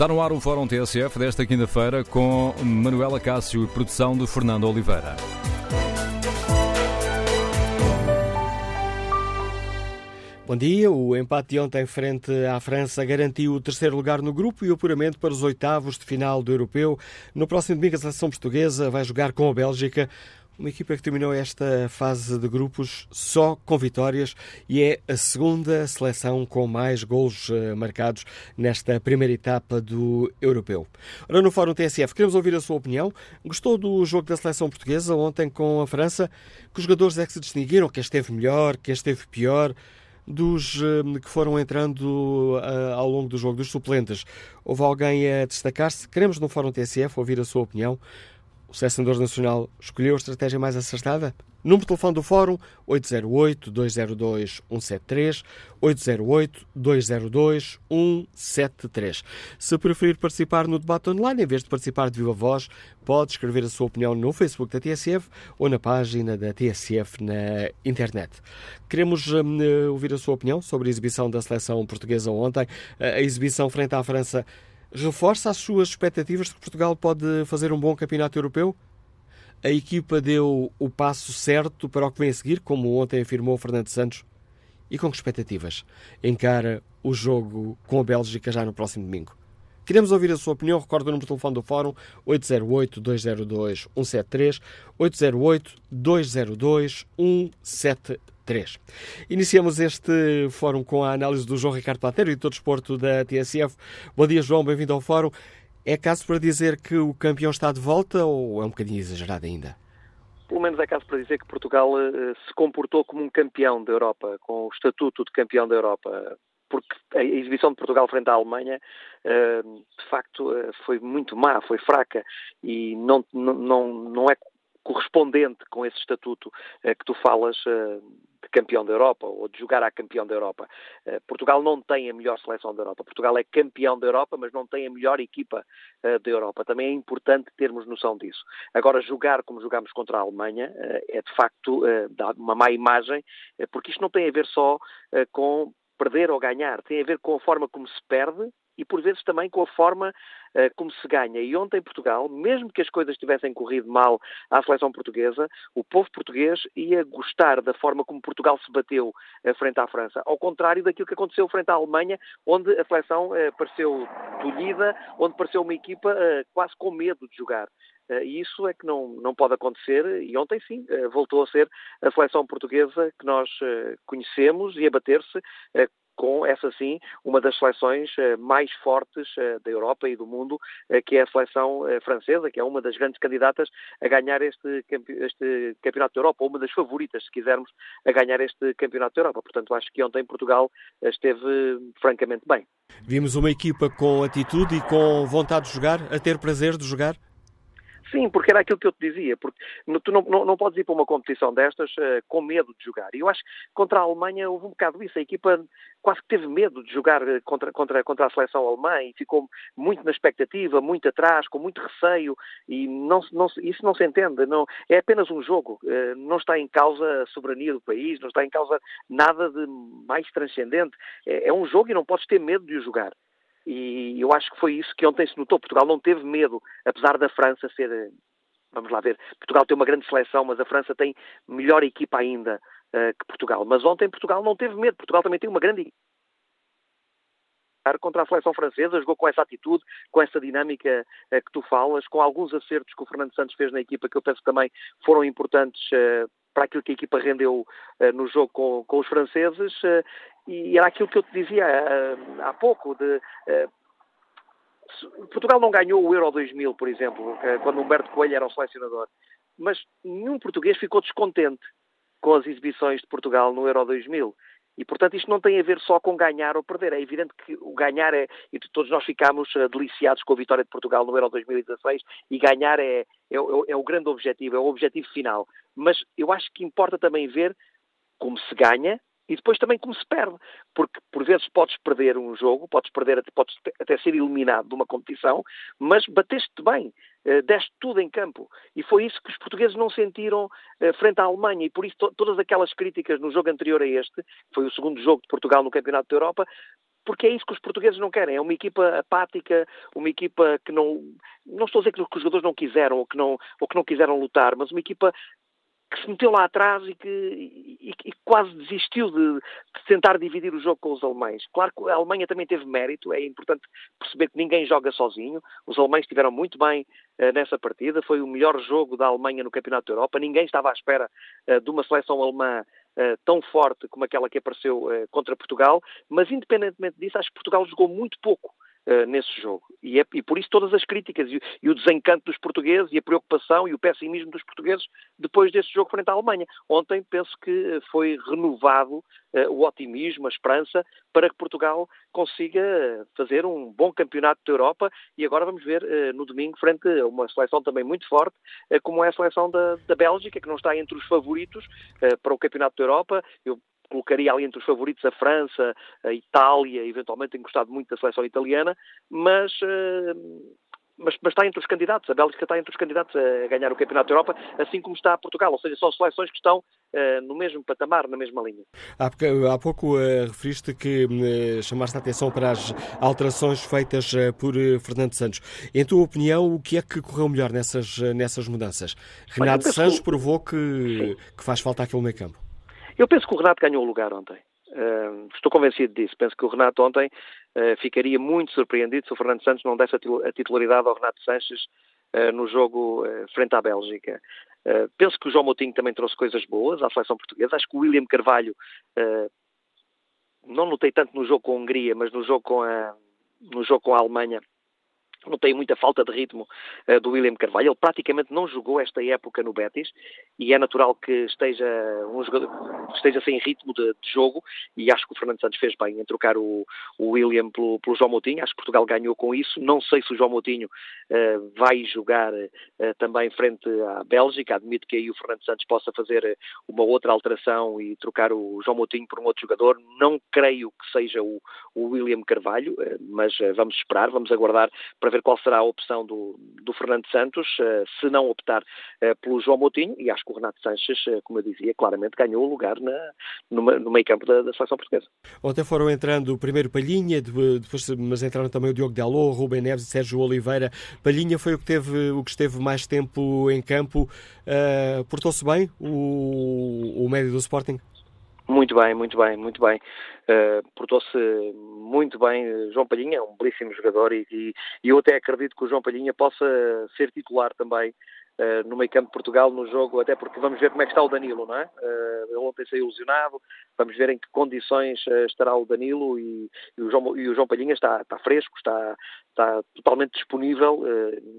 Está no ar o Fórum TSF desta quinta-feira com Manuela Cássio e produção de Fernando Oliveira. Bom dia. O empate de ontem frente à França garantiu o terceiro lugar no grupo e o apuramento para os oitavos de final do Europeu. No próximo domingo, a seleção portuguesa vai jogar com a Bélgica. Uma equipa que terminou esta fase de grupos só com vitórias e é a segunda seleção com mais golos eh, marcados nesta primeira etapa do Europeu. Ora, no Fórum TSF, queremos ouvir a sua opinião. Gostou do jogo da seleção portuguesa ontem com a França? Que jogadores é que se distinguiram? Quem esteve melhor? Quem esteve pior? dos que foram entrando uh, ao longo do jogo, dos suplentes. Houve alguém a destacar-se? Queremos no Fórum TSF ouvir a sua opinião. O selecionador nacional escolheu a estratégia mais acertada? Número de telefone do Fórum 808-202-173, 808-202-173. Se preferir participar no debate online, em vez de participar de viva voz, pode escrever a sua opinião no Facebook da TSF ou na página da TSF na internet. Queremos uh, ouvir a sua opinião sobre a exibição da seleção portuguesa ontem. A exibição frente à França reforça as suas expectativas de que Portugal pode fazer um bom campeonato europeu? A equipa deu o passo certo para o que vem a seguir, como ontem afirmou Fernando Santos? E com que expectativas encara o jogo com a Bélgica já no próximo domingo? Queremos ouvir a sua opinião. Recordo o número de telefone do Fórum 808-202-173, 808-202-173. Iniciamos este fórum com a análise do João Ricardo Platério, editor de desporto da TSF. Bom dia, João, bem-vindo ao fórum. É caso para dizer que o campeão está de volta ou é um bocadinho exagerado ainda? Pelo menos é caso para dizer que Portugal uh, se comportou como um campeão da Europa, com o estatuto de campeão da Europa porque a exibição de Portugal frente à Alemanha, uh, de facto, uh, foi muito má, foi fraca e não, não, não é correspondente com esse estatuto uh, que tu falas de campeão da Europa ou de jogar a campeão da Europa. Portugal não tem a melhor seleção da Europa. Portugal é campeão da Europa, mas não tem a melhor equipa da Europa. Também é importante termos noção disso. Agora, jogar como jogamos contra a Alemanha é de facto dar uma má imagem, porque isto não tem a ver só com perder ou ganhar, tem a ver com a forma como se perde e por vezes também com a forma uh, como se ganha. E ontem em Portugal, mesmo que as coisas tivessem corrido mal à seleção portuguesa, o povo português ia gostar da forma como Portugal se bateu uh, frente à França, ao contrário daquilo que aconteceu frente à Alemanha, onde a seleção uh, pareceu tolhida, onde pareceu uma equipa quase com medo de jogar. E isso é que não, não pode acontecer, e ontem sim, voltou a ser a seleção portuguesa que nós conhecemos e a bater-se com essa sim uma das seleções mais fortes da Europa e do mundo, que é a seleção francesa, que é uma das grandes candidatas a ganhar este, este campeonato da Europa, ou uma das favoritas, se quisermos, a ganhar este campeonato da Europa. Portanto, acho que ontem Portugal esteve francamente bem. Vimos uma equipa com atitude e com vontade de jogar, a ter prazer de jogar? Sim, porque era aquilo que eu te dizia, porque tu não, não, não podes ir para uma competição destas uh, com medo de jogar. E eu acho que contra a Alemanha houve um bocado isso. A equipa quase que teve medo de jogar eh, contra, contra, contra a seleção alemã e ficou muito na expectativa, muito atrás, com muito receio e não, não, isso não se entende. Não, é apenas um jogo. Uh, não está em causa a soberania do país, não está em causa nada de mais transcendente. É, é um jogo e não podes ter medo de o jogar. E eu acho que foi isso que ontem se notou. Portugal não teve medo, apesar da França ser. Vamos lá ver. Portugal tem uma grande seleção, mas a França tem melhor equipa ainda uh, que Portugal. Mas ontem Portugal não teve medo. Portugal também tem uma grande contra a seleção francesa, jogou com essa atitude, com essa dinâmica uh, que tu falas, com alguns acertos que o Fernando Santos fez na equipa que eu penso que também foram importantes uh, para aquilo que a equipa rendeu uh, no jogo com, com os franceses e era aquilo que eu te dizia uh, há pouco, de uh, Portugal não ganhou o Euro 2000, por exemplo, quando Humberto Coelho era o selecionador, mas nenhum português ficou descontente com as exibições de Portugal no Euro 2000. E, portanto, isto não tem a ver só com ganhar ou perder. É evidente que o ganhar é. E todos nós ficámos deliciados com a vitória de Portugal no Euro 2016 e ganhar é, é, é o grande objetivo, é o objetivo final. Mas eu acho que importa também ver como se ganha e depois também como se perde, porque por vezes podes perder um jogo, podes perder, podes até ser eliminado de uma competição, mas bateste bem, eh, deste tudo em campo. E foi isso que os portugueses não sentiram eh, frente à Alemanha, e por isso todas aquelas críticas no jogo anterior a este, que foi o segundo jogo de Portugal no Campeonato da Europa, porque é isso que os portugueses não querem. É uma equipa apática, uma equipa que não. Não estou a dizer que os jogadores não quiseram ou que não, ou que não quiseram lutar, mas uma equipa que se meteu lá atrás e que e, e quase desistiu de, de, tentar dividir o jogo com os alemães. Claro que a Alemanha também teve mérito, é importante perceber que ninguém joga sozinho. Os alemães estiveram muito bem uh, nessa partida, foi o melhor jogo da Alemanha no Campeonato da Europa. Ninguém estava à espera uh, de uma seleção alemã Uh, tão forte como aquela que apareceu uh, contra Portugal, mas independentemente disso, acho que Portugal jogou muito pouco uh, nesse jogo. E, é, e, por isso todas as críticas e, e, o desencanto dos portugueses e a preocupação e o pessimismo dos portugueses depois desse jogo frente à Alemanha. Ontem penso que eh, foi renovado uh, o otimismo, a esperança para que Portugal consiga fazer um bom campeonato da Europa e agora vamos ver uh, no domingo frente a uma seleção também muito forte, como é a seleção da, da Bélgica, que não está entre os favoritos para o campeonato da Europa. Eu colocaria ali entre os favoritos a França, a Itália, eventualmente tenho gostado muito da seleção italiana, mas, uh, mas, mas, está entre os candidatos, a Bélgica está entre os candidatos a ganhar o Campeonato da Europa, assim como está Portugal, ou seja, são seleções que estão uh, no mesmo patamar, na mesma linha. Há, há pouco uh, referiste que chamaste a atenção para as alterações feitas por Fernando Santos. Em tua opinião, o que é que correu melhor nessas, nessas mudanças? Renato Santos que... provou que, que faz falta aquele meio campo. Eu penso que o Renato ganhou o lugar ontem. Uh, estou convencido disso. Penso que o Renato ontem uh, ficaria muito surpreendido se o Fernando Santos não desse a titularidade ao Renato Sanches uh, no jogo frente à Bélgica. penso que o João Moutinho também trouxe coisas boas à seleção portuguesa. Acho que o William Carvalho, não notei tanto no jogo com a Hungria, mas no jogo com a, no jogo com a Alemanha, Notei muita falta de ritmo uh, do William Carvalho. Ele praticamente não jogou esta época no Betis e é natural que esteja, um jogador, esteja sem ritmo de, de, jogo e acho que o Fernando Santos fez bem em trocar o, o William pelo, pelo, João Moutinho. Acho que Portugal ganhou com isso. Não sei se o João Moutinho uh, vai jogar uh, também frente à Bélgica. Admito que aí o Fernando Santos possa fazer uma outra alteração e trocar o João Moutinho por um outro jogador. Não creio que seja o, o William Carvalho, mas vamos esperar, vamos aguardar para para ver qual será a opção do, do Fernando Santos, uh, se não optar uh, pelo João Moutinho, e acho que o Renato Sanches, uh, como eu dizia, claramente ganhou o lugar na, no, meio campo da, da, seleção portuguesa. Ontem foram entrando primeiro Palhinha, depois, mas entraram também o Diogo Dalot, Rubem Neves e Sérgio Oliveira. Palhinha foi o que, teve, o que esteve mais tempo em campo. Portou-se bem o, o médio do Sporting? Muito bem, muito bem, muito bem. Uh, Portou-se muito bem. João Palhinha é um belíssimo jogador e, e, e, eu até acredito que o João Palhinha possa ser titular também uh, no meio campo de Portugal no jogo, até porque vamos ver como é que está o Danilo, não é? Uh, ele ontem saiu ilusionado, vamos ver em que condições estará o Danilo e, e, o João, o João Palhinha está, está fresco, está, está totalmente disponível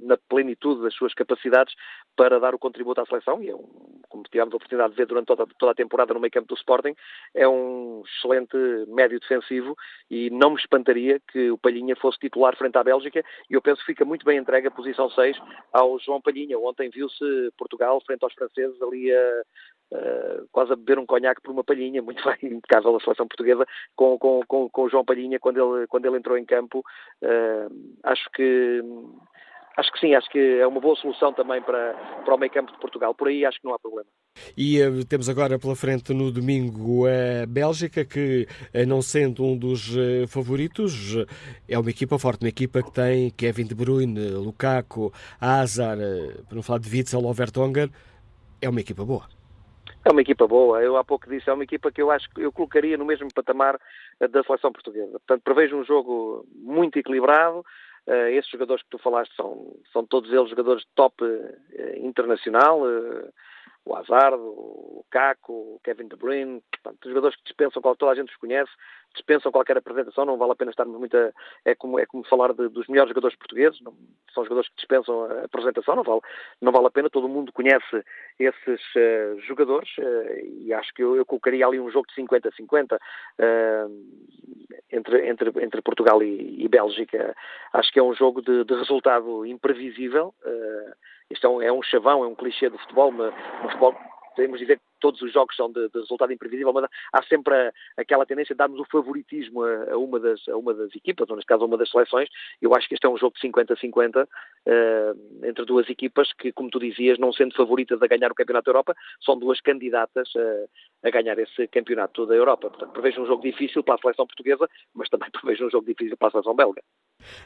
na plenitude das suas capacidades para dar o contributo à seleção e é um, como tivemos a oportunidade de ver durante toda, toda a temporada no meio campo do Sporting, é um excelente médio defensivo e não me espantaria que o Palhinha fosse titular frente à Bélgica e eu penso que fica muito bem entregue a posição 6 ao João Palhinha. Ontem viu-se Portugal frente aos franceses ali a, Uh, quase a beber um conhaque por uma palhinha, muito bem, impecável a seleção portuguesa com, com, com, com o João Palhinha quando ele, quando ele entrou em campo. Uh, acho que acho que sim, acho que é uma boa solução também para, para o meio campo de Portugal. Por aí acho que não há problema. E uh, temos agora pela frente no domingo a Bélgica, que uh, não sendo um dos uh, favoritos, é uma equipa forte, uma equipa que tem Kevin De Bruyne, Lukaku, Hazard, para não falar de Witzel ou Vertonghen, é uma equipa boa. É uma equipa boa, eu há pouco disse, é uma equipa que eu acho que eu colocaria no mesmo patamar da seleção portuguesa. Portanto, prevejo um jogo muito equilibrado, Uh, esses jogadores que tu falaste são, são todos eles jogadores de top uh, internacional, o Hazard, o Caco, o Kevin De Bruyne, portanto, jogadores que dispensam, toda a gente os conhece, dispensam qualquer apresentação, não vale a pena estarmos muito a, é como é como falar de, dos melhores jogadores portugueses, não, são jogadores que dispensam a apresentação, não vale não vale a pena, todo mundo conhece esses uh, jogadores uh, e acho que eu, eu, colocaria ali um jogo de 50-50 uh, entre, entre, entre Portugal e, e, Bélgica. Acho que é um jogo de, de resultado imprevisível. isto é um, é um chavão, é um clichê do futebol, mas podemos dizer todos os jogos são de, de resultado imprevisível, mas há sempre a, aquela tendência de darmos o favoritismo a, a, uma das, a uma das equipas, ou neste caso a uma das seleções. Eu acho que este é um jogo de 50-50 uh, entre duas equipas que, como tu dizias, não sendo favoritas a ganhar o Campeonato da Europa, são duas candidatas a, a ganhar esse Campeonato da Europa. Portanto, prevejo um jogo difícil para a seleção portuguesa, mas também prevejo um jogo difícil para a seleção belga.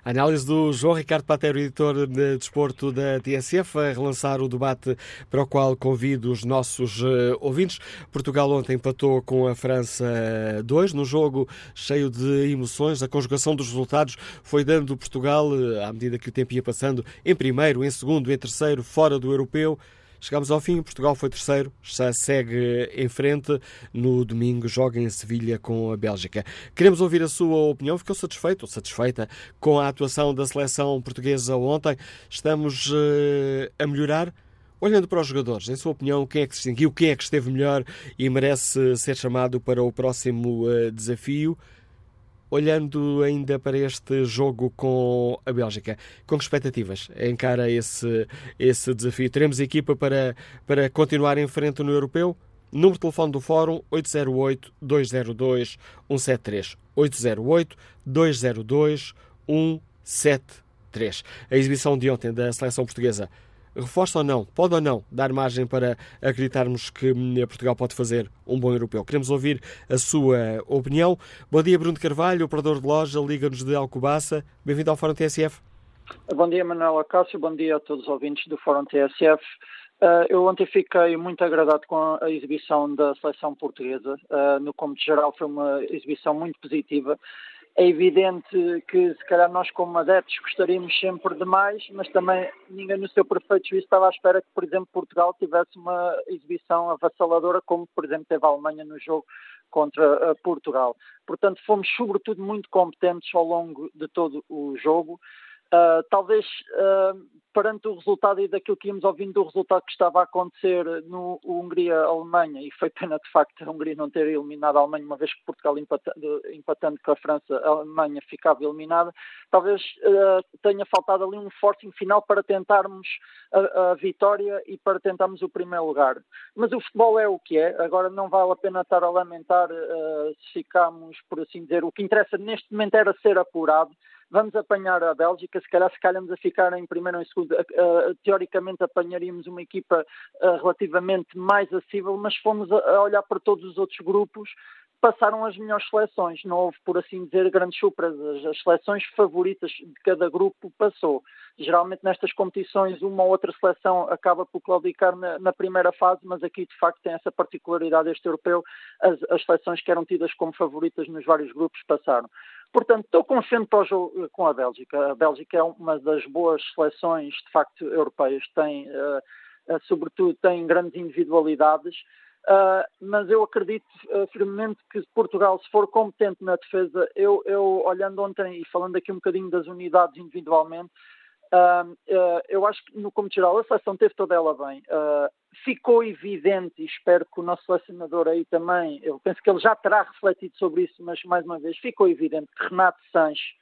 A análise do João Ricardo Patero, editor de desporto da TSF, a relançar o debate para o qual convido os nossos uh, ouvintes. Portugal ontem empatou com a França 2, num jogo cheio de emoções. A conjugação dos resultados foi dando Portugal, uh, à medida que o tempo ia passando, em primeiro, em segundo, em terceiro, fora do europeu. Chegámos ao fim, Portugal foi terceiro, já segue em frente. No domingo joga em Sevilha com a Bélgica. Queremos ouvir a sua opinião. Ficou satisfeito ou satisfeita com a atuação da seleção portuguesa ontem? Estamos uh, a melhorar? Olhando para os jogadores, em sua opinião, quem é que se distinguiu, quem é que esteve melhor e merece ser chamado para o próximo uh, desafio? Olhando ainda para este jogo com a Bélgica, com expectativas encara esse, esse desafio? Teremos equipa para, para continuar em frente no europeu? Número de telefone do Fórum 808-202-173. 808-202-173. A exibição de ontem da seleção portuguesa reforça ou não, pode ou não dar margem para acreditarmos que hum, Portugal pode fazer um bom europeu. Queremos ouvir a sua opinião. Bom dia, Bruno Carvalho, operador de loja, Liga-nos de Alcobaça. Bem-vindo ao Fórum TSF. Bom dia, Manuela Cássio. Bom dia a todos os ouvintes do Fórum TSF. Uh, eu ontem fiquei muito agradado com a exibição da seleção portuguesa. Uh, no cômputo geral foi uma exibição muito positiva é evidente que, se calhar, nós, como adeptos, gostaríamos sempre de mais, mas também ninguém, no seu perfeito juízo, estava à espera que, por exemplo, Portugal tivesse uma exibição avassaladora, como, por exemplo, teve a Alemanha no jogo contra uh, Portugal. Portanto, fomos, sobretudo, muito competentes ao longo de todo o jogo. Uh, talvez uh, perante o resultado e daquilo que íamos ouvindo do resultado que estava a acontecer no Hungria-Alemanha, e foi pena de facto a Hungria não ter eliminado a Alemanha, uma vez que Portugal empatando, empatando com a França, a Alemanha ficava eliminada, talvez uh, tenha faltado ali um forcing final para tentarmos a, a, vitória e para tentarmos o primeiro lugar. Mas o futebol é o que é, agora não vale a pena estar a lamentar se ficamos, por assim dizer, o que interessa neste momento era ser apurado, vamos apanhar a Bélgica, se calhar se calhamos a ficar em primeiro ou em segundo, uh, teoricamente apanharíamos uma equipa uh, relativamente mais acessível, mas fomos a, a olhar para todos os outros grupos, passaram as melhores seleções, não houve, por assim dizer, grandes surpresas. As seleções favoritas de cada grupo passou. Geralmente nestas competições uma ou outra seleção acaba por claudicar na, na primeira fase, mas aqui de facto tem essa particularidade este europeu, as, as seleções que eram tidas como favoritas nos vários grupos passaram. Portanto, estou confiante para o jogo com a Bélgica. A Bélgica é uma das boas seleções, de facto, europeias. Tem, uh, sobretudo, tem grandes individualidades. Uh, mas eu acredito uh, firmemente que Portugal, se for competente na defesa, eu, eu, olhando ontem e falando aqui um bocadinho das unidades individualmente, uh, eu acho que no como geral a seleção teve toda ela bem. Ficou evidente, e espero que o nosso selecionador aí também, eu penso que ele já terá refletido sobre isso, mas mais uma vez, ficou evidente que Renato Sanches,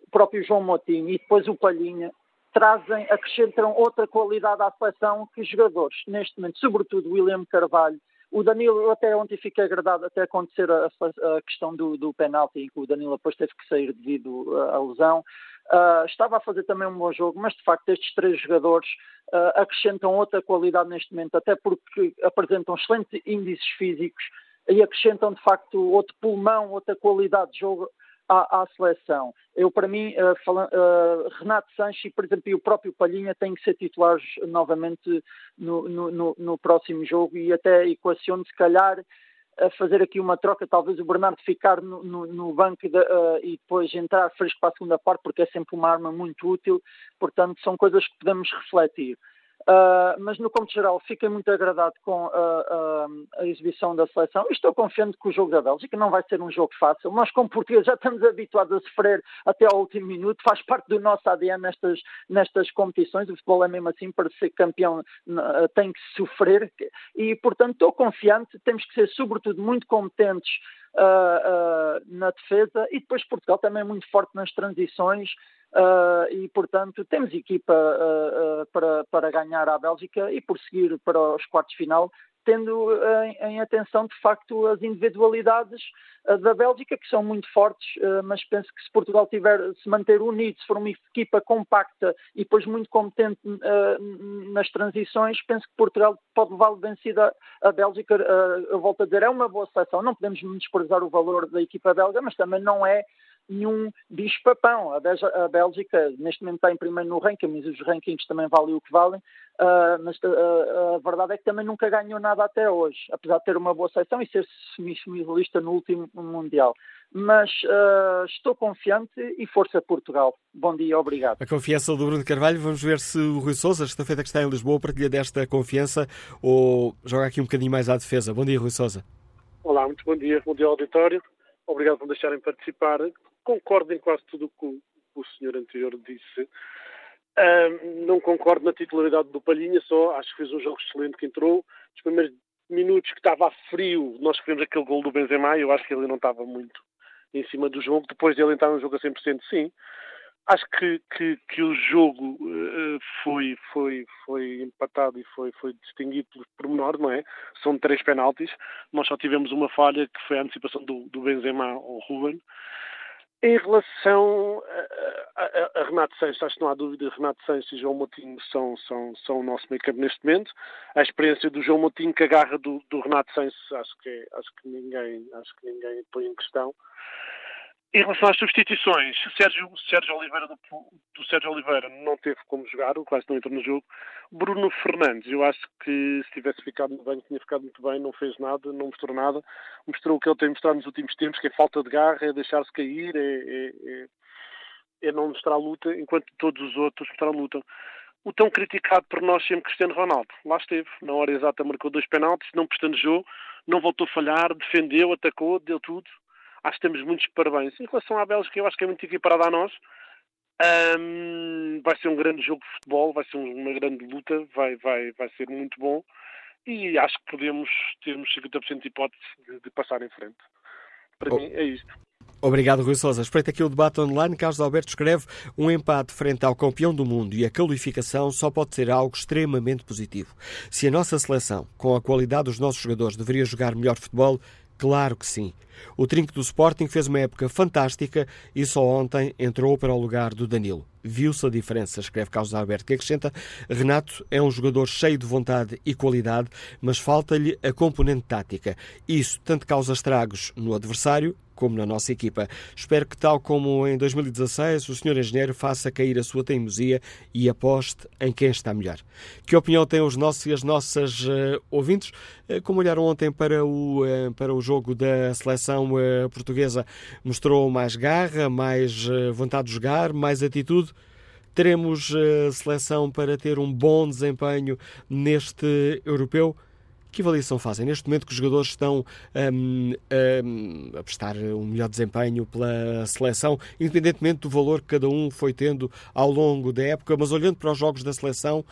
o próprio João Motinho e depois o Palhinha trazem, acrescentam outra qualidade à seleção que os jogadores, neste momento, sobretudo William Carvalho, o Danilo, até ontem fiquei agradado até acontecer a, a questão do, do penalti, em que o Danilo depois teve que sair devido à lesão. Uh, estava a fazer também um bom jogo, mas de facto estes três jogadores uh, acrescentam outra qualidade neste momento, até porque apresentam excelentes índices físicos e acrescentam de facto outro pulmão, outra qualidade de jogo à, à seleção. Eu, para mim, uh, fala, uh, Renato Sanches e, por exemplo, e o próprio Palhinha têm que ser titulares novamente no, no, no, no próximo jogo e até equaciono, se calhar, a fazer aqui uma troca, talvez o Bernardo ficar no, no, no banco de, uh, e depois entrar fresco para a segunda parte, porque é sempre uma arma muito útil, portanto são coisas que podemos refletir. Uh, mas no cômputo geral fiquei muito agradado com a, a, exibição da seleção e estou confiante que o jogo da Bélgica não vai ser um jogo fácil. Nós, como portugueses, já estamos habituados a sofrer até ao último minuto, faz parte do nosso ADN nestas, nestas competições. O futebol é mesmo assim, para ser campeão tem que sofrer e, portanto, estou confiante. Temos que ser, sobretudo, muito competentes uh, uh, na defesa e depois Portugal também é muito forte nas transições. Uh, e, portanto, temos equipa uh, uh, para, para ganhar a Bélgica e prosseguir para os quartos de final, tendo em, em, atenção, de facto, as individualidades da Bélgica, que são muito fortes, mas penso que se Portugal tiver, se manter unido, se for uma equipa compacta e depois muito competente nas transições, penso que Portugal pode levar vencida a Bélgica. eu volto a dizer, é uma boa seleção, não podemos desprezar o valor da equipa belga, mas também não é nenhum bicho-papão. A, Bélgica, neste momento, está em primeiro no ranking, mas os rankings também valem o que valem. Uh, mas uh, a verdade é que também nunca ganhou nada até hoje, apesar de ter uma boa seleção e ser semifinalista no último Mundial. Mas uh, estou confiante e força Portugal. Bom dia, obrigado. A confiança do Bruno Carvalho, vamos ver se o Rui Sousa, esta feita que está em Lisboa, partilha desta confiança ou joga aqui um bocadinho mais à defesa. Bom dia, Rui Sousa. Olá, muito bom dia, bom dia auditório. Obrigado por deixarem participar concordo em quase tudo o que o senhor anterior disse. Uh, não concordo na titularidade do Palhinha, só acho que fez um jogo excelente que entrou. Os primeiros minutos que estava a frio, nós sofremos aquele gol do Benzema e eu acho que ele não estava muito em cima do jogo. Depois de ele entrar no jogo a 100%, sim. Acho que, que, que o jogo uh, foi, foi, foi empatado e foi, foi distinguido por pormenor, não é? São três penaltis. Nós só tivemos uma falha, que foi a antecipação do, do Benzema ao Ruben. Em relação a, a, a, Renato Sanches, acho que não há dúvida, Renato Sanches e João Moutinho são, são, são o nosso meio campo neste momento. A experiência do João Moutinho que agarra do, do Renato Sanches, acho que, acho que ninguém, acho que ninguém põe em questão. Em relação às substituições, Sérgio, Sérgio Oliveira do, do, Sérgio Oliveira não teve como jogar, o quase não entrou no jogo. Bruno Fernandes, eu acho que se tivesse ficado banco tinha ficado muito bem, não fez nada, não mostrou nada. Mostrou o que ele tem mostrado nos últimos tempos, que é falta de garra, é deixar-se cair, é, é, é, é, não mostrar luta, enquanto todos os outros mostraram luta. O tão criticado por nós sempre Cristiano Ronaldo, lá esteve, na hora exata marcou dois penaltis, não prestando jogo, não voltou a falhar, defendeu, atacou, deu tudo acho que temos muitos parabéns. Em relação à Bélgica, eu acho que é muito equiparada a nós. Um, vai ser um grande jogo de futebol, vai ser uma grande luta, vai, vai, vai ser muito bom e acho que podemos termos 50% de hipótese de, de, passar em frente. Para oh. mim é isto. Obrigado, Rui Sousa. Espreita aqui o debate online. Carlos Alberto escreve um empate frente ao campeão do mundo e a qualificação só pode ser algo extremamente positivo. Se a nossa seleção, com a qualidade dos nossos jogadores, deveria jogar melhor futebol, Claro que sim. O trinco do Sporting fez uma época fantástica e só ontem entrou para o lugar do Danilo. Viu-se a diferença, escreve Carlos Alberto, que acrescenta Renato é um jogador cheio de vontade e qualidade, mas falta-lhe a componente tática. Isso tanto causa estragos no adversário como na nossa equipa. Espero que, tal como em 2016, o Sr. Engenheiro faça cair a sua teimosia e aposte em quem está melhor. Que opinião têm os nossos e as nossas uh, ouvintes? Uh, como olharam ontem para o, uh, para o jogo da seleção portuguesa? Mostrou mais garra, mais vontade de jogar, mais atitude? Teremos seleção para ter um bom desempenho neste europeu? Que avaliação fazem neste momento que os jogadores estão um, um, a prestar um melhor desempenho pela seleção, independentemente do valor que cada um foi tendo ao longo da época, mas olhando para os jogos da seleção,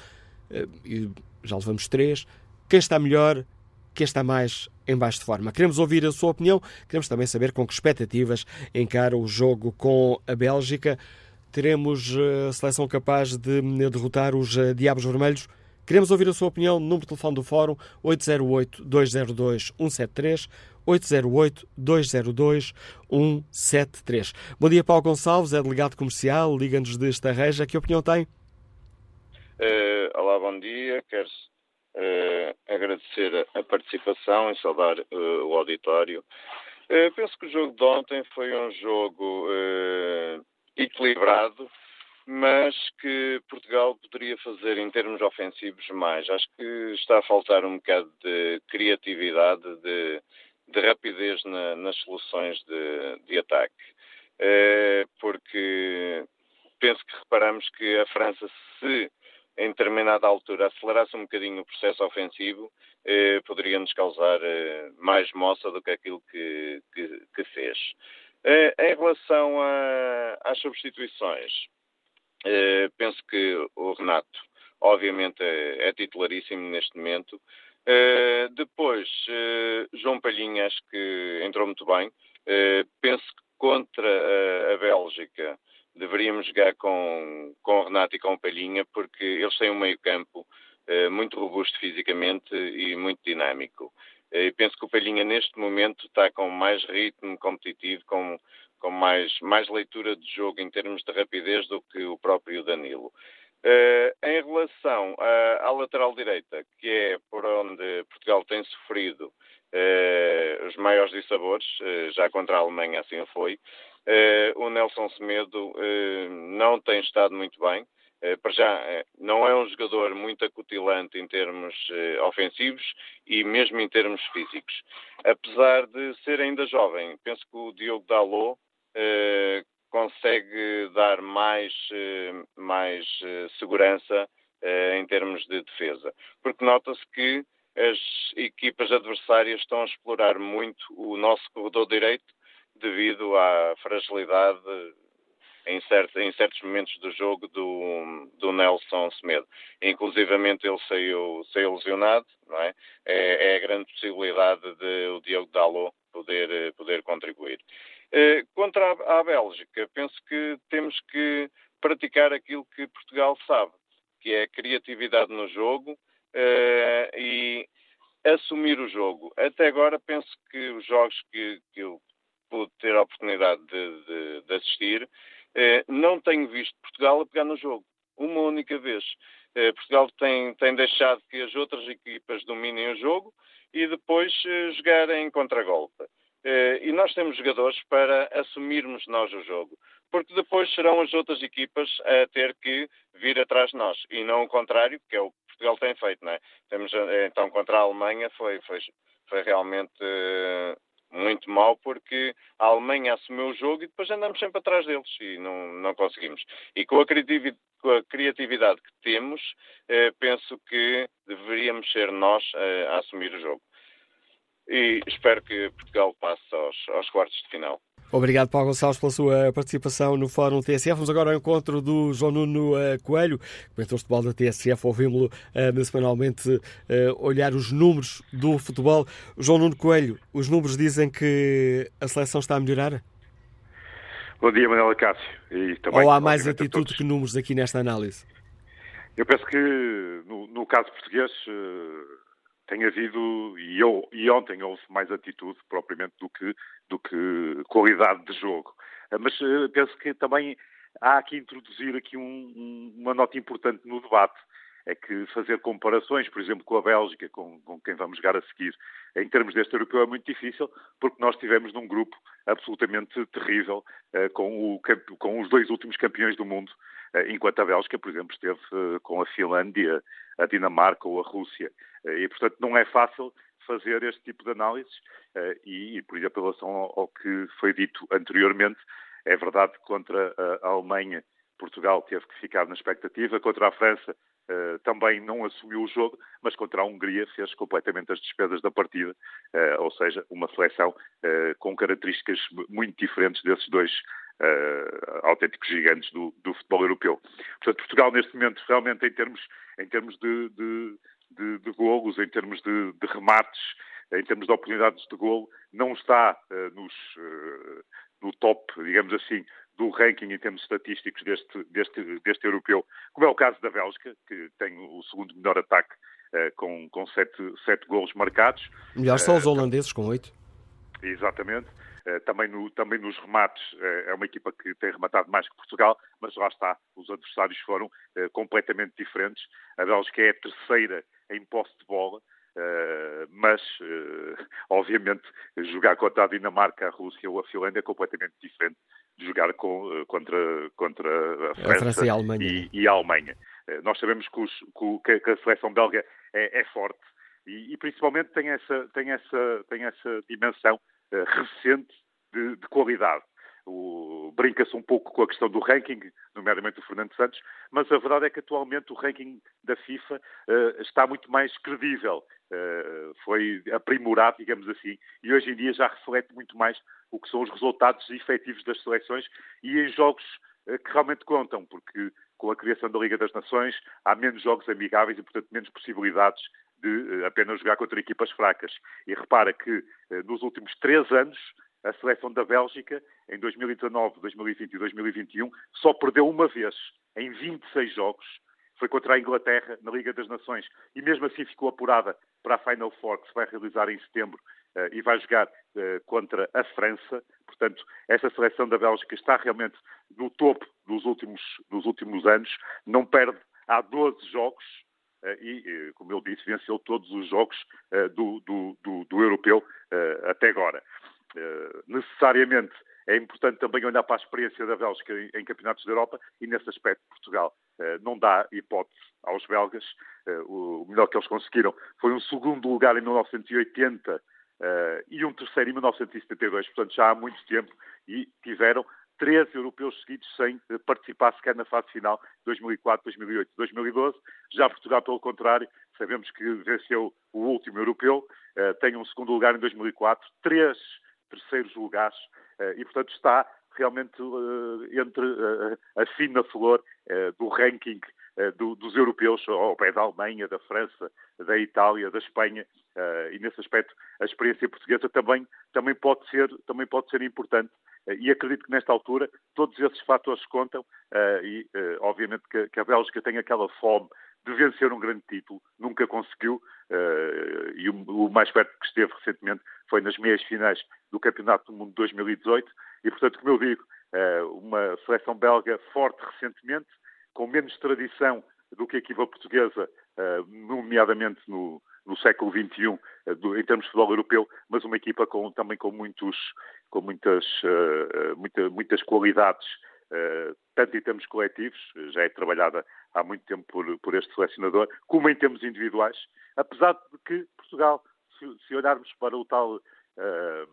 uh, já levamos três, quem está melhor, quem está mais em baixo de forma. Queremos ouvir a sua opinião, queremos também saber com que expectativas encara o jogo com a Bélgica. Teremos a seleção capaz de derrotar os uh, Diabos Vermelhos? Queremos ouvir a sua opinião número de telefone do Fórum 808-202-173, 808-202-173. Bom dia, Paulo Gonçalves, é delegado comercial, liga-nos de Estarreja. Que opinião tem? Uh, olá, bom dia. Quero uh, agradecer a participação e saudar uh, o auditório. penso que o jogo de ontem foi um jogo equilibrado, mas que Portugal poderia fazer em termos ofensivos mais. Acho que está a faltar um bocado de criatividade, de, de rapidez na, nas soluções de, de ataque. É, porque penso que reparamos que a França, se em determinada altura acelerasse um bocadinho o processo ofensivo, eh, poderia nos causar eh, mais moça do que aquilo que, que, que fez. Em relação a, às substituições, eh, penso que o Renato, obviamente, é, é titularíssimo neste momento. Uh, depois, uh, João Palhinha, acho que entrou muito bem. penso que contra a, a Bélgica deveríamos jogar com, com o Renato e com o Palhinha, porque eles têm um meio-campo muito robusto fisicamente e muito dinâmico. E penso que o Palhinha neste momento está com mais ritmo competitivo, com, com mais, mais leitura de jogo em termos de rapidez do que o próprio Danilo. Uh, em relação à, à, lateral direita, que é por onde Portugal tem sofrido uh, os maiores dissabores, uh, já contra a Alemanha assim foi, o Nelson Semedo não tem estado muito bem. para já, não é um jogador muito acutilante em termos ofensivos e mesmo em termos físicos. Apesar de ser ainda jovem, penso que o Diogo Dalot consegue dar mais, eh, mais eh, segurança eh, em termos de defesa. Porque nota-se que as equipas adversárias estão a explorar muito o nosso corredor direito devido à fragilidade em certos, em certos momentos do jogo do, do Nelson Semedo. Inclusivamente ele saiu, saiu lesionado, não é? é? É, a grande possibilidade de o Diogo Dalot poder, poder contribuir. Eh, contra a, Bélgica, penso que temos que praticar aquilo que Portugal sabe, que é a criatividade no jogo uh, e assumir o jogo. Até agora penso que os jogos que, eu pude ter a oportunidade de, de, de assistir, uh, não tenho visto Portugal a pegar no jogo. Uma única vez. Portugal tem, tem deixado que as outras equipas dominem o jogo e depois jogar em contragolpe. Eh, e nós temos jogadores para assumirmos nós o jogo, porque depois serão as outras equipas a ter que vir atrás de nós e não o contrário, que é o que Portugal tem feito, não é? Temos, eh, então, contra a Alemanha foi, foi, foi realmente uh, muito mal porque a Alemanha assumiu o jogo e depois andamos sempre atrás deles e não, não conseguimos. E com a criatividade, com a criatividade que temos, penso que deveríamos ser nós a assumir o jogo e espero que Portugal passe aos, aos quartos de final. Obrigado, Paulo Gonçalves, pela sua participação no Fórum TSF. Vamos agora ao encontro do João Nuno uh, Coelho, comentador de futebol da TSF. Ouvimos-lo uh, semanalmente uh, olhar os números do futebol. João Nuno Coelho, os números dizem que a seleção está a melhorar? Bom dia, Manuela Cássio. E também, Ou há mais atitude que números aqui nesta análise? Eu penso que, no, no caso português, tem havido, e, eu, e ontem houve mais atitude propriamente do que, do que qualidade de jogo. Ah, mas uh, penso que também há que introduzir aqui um, um, uma nota importante no debate. É que fazer comparações, por exemplo, com a Bélgica, com, com quem vamos jogar a seguir, em termos deste europeu é muito difícil, porque nós estivemos num grupo absolutamente terrível, uh, com, o, com, os dois últimos campeões do mundo, enquanto a Bélgica, por exemplo, esteve com a Finlândia, a Dinamarca ou a Rússia. Eh, e, portanto, não é fácil fazer este tipo de análises eh, e, por exemplo, em relação ao que foi dito anteriormente, é verdade que contra a Alemanha Portugal teve que ficar na expectativa, contra a França Uh, também não assumiu o jogo, mas contra a Hungria fez completamente as despesas da partida, ou seja, uma seleção com características muito diferentes desses dois autênticos gigantes do, do, futebol europeu. Portanto, Portugal neste momento realmente em termos, em termos de, de de, de golos, em termos de, de, remates, em termos de oportunidades de golo, não está uh, nos, uh, no top, digamos assim, do ranking em termos estatísticos deste, deste, deste europeu, como é o caso da Bélgica, que tem o segundo melhor ataque uh, com, com sete, sete golos marcados. Melhor são os holandeses com oito. Exatamente. Também, no, também nos remates, é uma equipa que tem rematado mais que Portugal, mas lá está, os adversários foram completamente diferentes. A Bélgica é a terceira em posse de bola, mas, obviamente, jogar contra a Dinamarca, a Rússia ou a Finlândia é completamente diferente de jogar com, contra, contra a França, a França e, a Alemanha. E, e a Alemanha. Nós sabemos que, os, que, a seleção belga é, é forte e, e, principalmente tem essa, tem essa, tem essa dimensão recente de, de qualidade. Brinca-se um pouco com a questão do ranking, nomeadamente o Fernando Santos, mas a verdade é que atualmente o ranking da FIFA uh, está muito mais credível, uh, foi aprimorado, digamos assim, e hoje em dia já reflete muito mais o que são os resultados efetivos das seleções e em jogos uh, que realmente contam, porque com a criação da Liga das Nações há menos jogos amigáveis e, portanto, menos possibilidades de apenas jogar contra equipas fracas. E repara que nos últimos três anos a seleção da Bélgica, em 2019, 2020 e 2021, só perdeu uma vez em 26 jogos foi contra a Inglaterra na Liga das Nações e mesmo assim ficou apurada para a Final Four que se vai realizar em setembro uh, e vai jogar uh, contra a França. Portanto, essa seleção da Bélgica está realmente no topo dos últimos, dos últimos anos, não perde há 12 jogos uh, e, como eu disse, venceu todos os jogos do, do, do, do, europeu até agora. Necessariamente é importante também olhar para a experiência da Bélgica em, campeonatos da Europa e, nesse aspecto, Portugal uh, não dá hipótese aos belgas. Uh, o, melhor que eles conseguiram foi um segundo lugar em 1980 uh, eh, e um terceiro em 1972, portanto, já há muito tempo, e tiveram 13 europeus seguidos sem participar sequer na fase final 2004, 2008, 2012. Já Portugal, pelo contrário, sabemos que venceu o último europeu, tem um segundo lugar em 2004, três terceiros lugares eh, e, portanto, está realmente eh, entre eh, a fina flor do ranking dos europeus, ao pé da Alemanha, da França, da Itália, da Espanha, e nesse aspecto a experiência portuguesa também, também, pode, ser, também pode ser importante. E acredito que nesta altura todos esses fatores contam e, obviamente, que, que a Bélgica tem aquela fome de vencer um grande título, nunca conseguiu, uh, e o, mais perto que esteve recentemente foi nas meias finais do Campeonato do Mundo 2018, e portanto, como eu digo, uh, uma seleção belga forte recentemente, com menos tradição do que a equipa portuguesa, uh, nomeadamente no, no século XXI, em termos de futebol europeu, mas uma equipa com, também com, muitos, com muitas, muita, muitas qualidades eh, tanto em termos coletivos, já é trabalhada há muito tempo por, por este selecionador, como em termos individuais, apesar de que Portugal, se, se olharmos para o tal uh,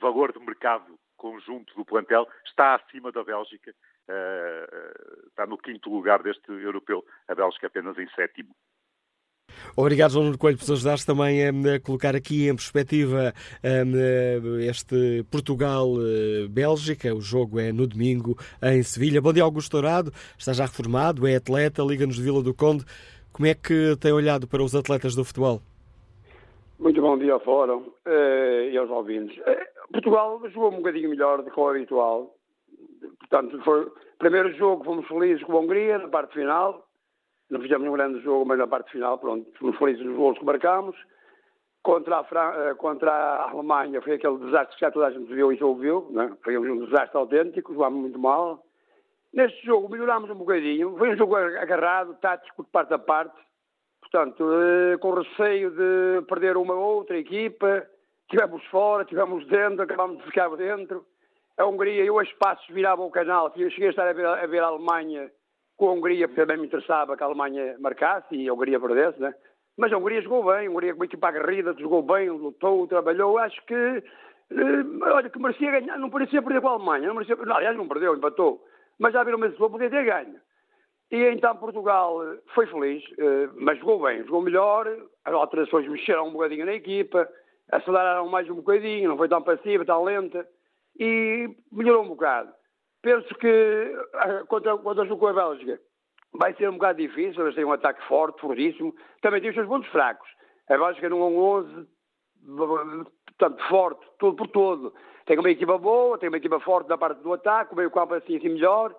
valor de mercado conjunto do plantel, está acima da Bélgica, uh, está no quinto lugar deste europeu, a Bélgica apenas em sétimo. Obrigado, João Nuno Coelho, por nos ajudares também a, colocar aqui em perspectiva este Portugal-Bélgica. O jogo é no domingo em Sevilha. Bom dia, Augusto Dourado. Está já reformado, é atleta, liga-nos de Vila do Conde. Como é que tem olhado para os atletas do futebol? Muito bom dia ao Fórum eh, e aos ouvintes. Eh, Portugal jogou um bocadinho melhor do que o habitual. Portanto, foi primeiro jogo fomos felizes com a Hungria, na parte final. Não fizemos um grande jogo, mas na parte final, pronto, fomos felizes nos gols que marcámos. Contra a, Fran... Eh, contra a Alemanha foi aquele desastre que já toda a gente viu e ouviu, né? foi um desastre autêntico, jogámos muito mal. Neste jogo melhorámos um bocadinho, foi um jogo agarrado, tático de parte a parte, portanto, eh, com receio de perder uma ou outra equipa, tivemos fora, tivemos dentro, acabámos de ficar dentro. A Hungria, eu a espaços virava o canal, cheguei a estar a ver a, ver a Alemanha com a Hungria, também me interessava que a Alemanha marcasse e a Hungria perdesse, né? Mas a Hungria jogou bem, a Hungria com uma equipa aguerrida, jogou bem, lutou, trabalhou. Acho que, eh, olha, que merecia ganhar, não parecia perder com a Alemanha, não merecia, não, aliás, não perdeu, empatou. Mas já viram uma pessoa poder ter ganho. E então Portugal eh, foi feliz, eh, mas jogou bem, jogou melhor, as alterações mexeram um bocadinho na equipa, aceleraram mais um bocadinho, não foi tão passiva, tão lenta, e melhorou um bocado. Penso que contra, contra o com a Bélgica vai ser um bocado difícil, eles têm um ataque forte, fortíssimo. Também tem os seus pontos fracos. A Bélgica não é um 11, portanto, forte, todo por todo. Tem uma equipa boa, tem uma equipa forte na parte do ataque, o meio campo assim, assim melhor.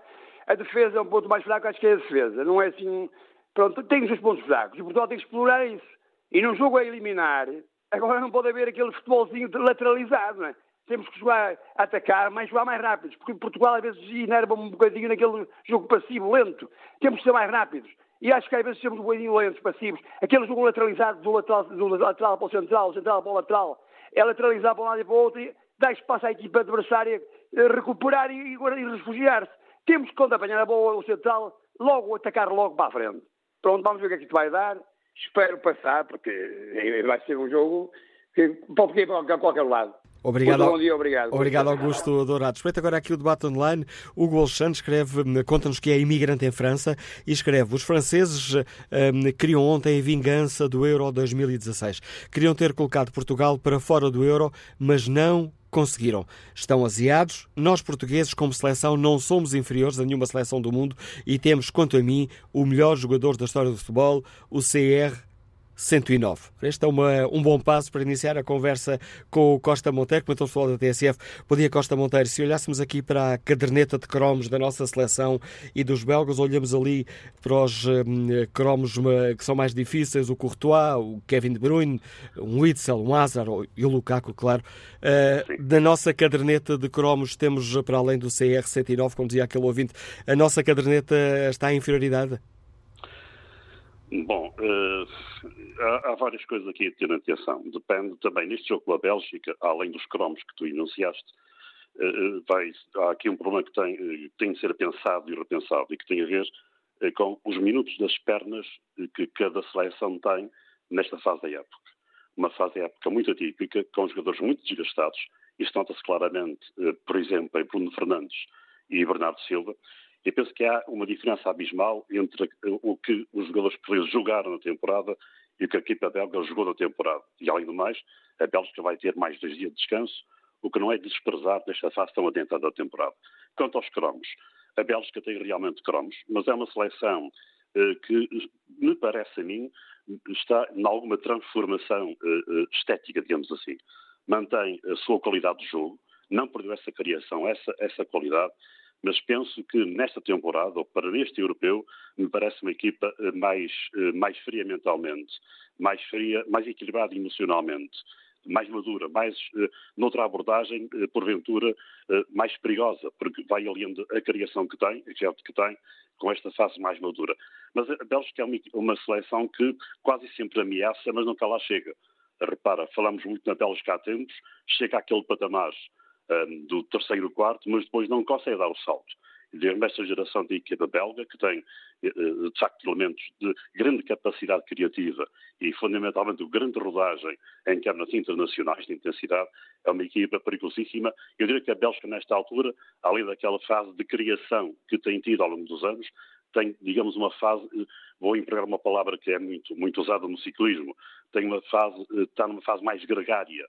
A defesa é um ponto mais fraco, acho que é a defesa. Não é assim. Pronto, tem os seus pontos fracos. E Portugal tem que explorar isso. E num jogo a eliminar, agora não pode haver aquele futebolzinho lateralizado, não é? Temos que jogar a atacar, mas jogar mais rápidos, porque Portugal às vezes inerva um bocadinho naquele jogo passivo, lento. Temos que ser mais rápidos. E acho que às vezes somos um bocadinho lentos, passivos. Aquele jogo lateralizado do lateral, do lateral para o central, o central para o lateral, é lateralizar para um lado e para o outro e dá espaço à equipa adversária eh, recuperar e, e, e refugiar-se. Temos que, quando apanhar a bola, o central, logo atacar logo para a frente. Pronto, vamos ver o que é que isto vai dar. Espero passar, porque vai ser um jogo que pode ir para qualquer lado. Obrigado, bom dia, obrigado. Obrigado, Augusto Dourado. Espreita agora aqui o debate online. Hugo Alexandre escreve, conta-nos que é imigrante em França e escreve: Os franceses um, queriam ontem a vingança do Euro 2016. Queriam ter colocado Portugal para fora do Euro, mas não conseguiram. Estão aziados. Nós, portugueses, como seleção, não somos inferiores a nenhuma seleção do mundo e temos, quanto a mim, o melhor jogador da história do futebol, o CR 109. Este é uma, um bom passo para iniciar a conversa com o Costa Monteiro, comentou falou da TSF. Bom dia, Costa Monteiro. Se olhássemos aqui para a caderneta de cromos da nossa seleção e dos belgas, olhamos ali para os um, cromos que são mais difíceis, o Courtois, o Kevin De Bruyne, um Witzel, um Hazard e o Lukaku, claro. Uh, da nossa caderneta de cromos temos, para além do CR 109, como dizia aquele ouvinte, a nossa caderneta está em inferioridade? Bom, uh, há, há, várias coisas aqui a ter atenção. Depende também, neste jogo com a Bélgica, além dos cromos que tu enunciaste, uh, vai, há aqui um problema que tem, uh, tem de ser pensado e repensado e que tem a ver com os minutos das pernas que cada seleção tem nesta fase da época. Uma fase da época muito atípica, com jogadores muito desgastados. Isto nota-se claramente, por exemplo, em Bruno Fernandes e Bernardo Silva, eu penso que há uma diferença abismal entre o que os jogadores portugueses jogaram na temporada e o que a equipa belga jogou na temporada. E, além do mais, a Bélgica vai ter mais dois dias de descanso, o que não é desprezar nesta fase tão adiantada da temporada. Quanto aos cromos, a Bélgica tem realmente cromos, mas é uma seleção eh, que, me parece a mim, está em alguma transformação eh, eh, estética, digamos assim. Mantém a sua qualidade de jogo, não perdeu essa criação, essa, essa qualidade, mas penso que nesta temporada, ou para este europeu, me parece uma equipa eh, mais, eh, mais fria mentalmente, mais fria, mais equilibrada emocionalmente, mais madura, mais, eh, noutra abordagem, porventura, mais perigosa, porque vai aliando a criação que tem, a gente que tem, com esta fase mais madura. Mas a Bélgica é uma, seleção que quase sempre ameaça, mas nunca lá chega. Repara, falamos muito na Bélgica há tempos, chega àquele patamar um, do terceiro quarto, mas depois não consegue dar o salto. Vemos esta geração de equipa belga, que tem, eh, eh, de facto, elementos de grande capacidade criativa e, fundamentalmente, de grande rodagem em termos internacionais de intensidade, é uma equipa perigosíssima. Eu diria que a Bélgica, nesta altura, além daquela fase de criação que tem tido ao longo dos anos, tem, digamos, uma fase, eh, vou empregar uma palavra que é muito, muito usada no ciclismo, tem uma fase, está numa fase mais gregária,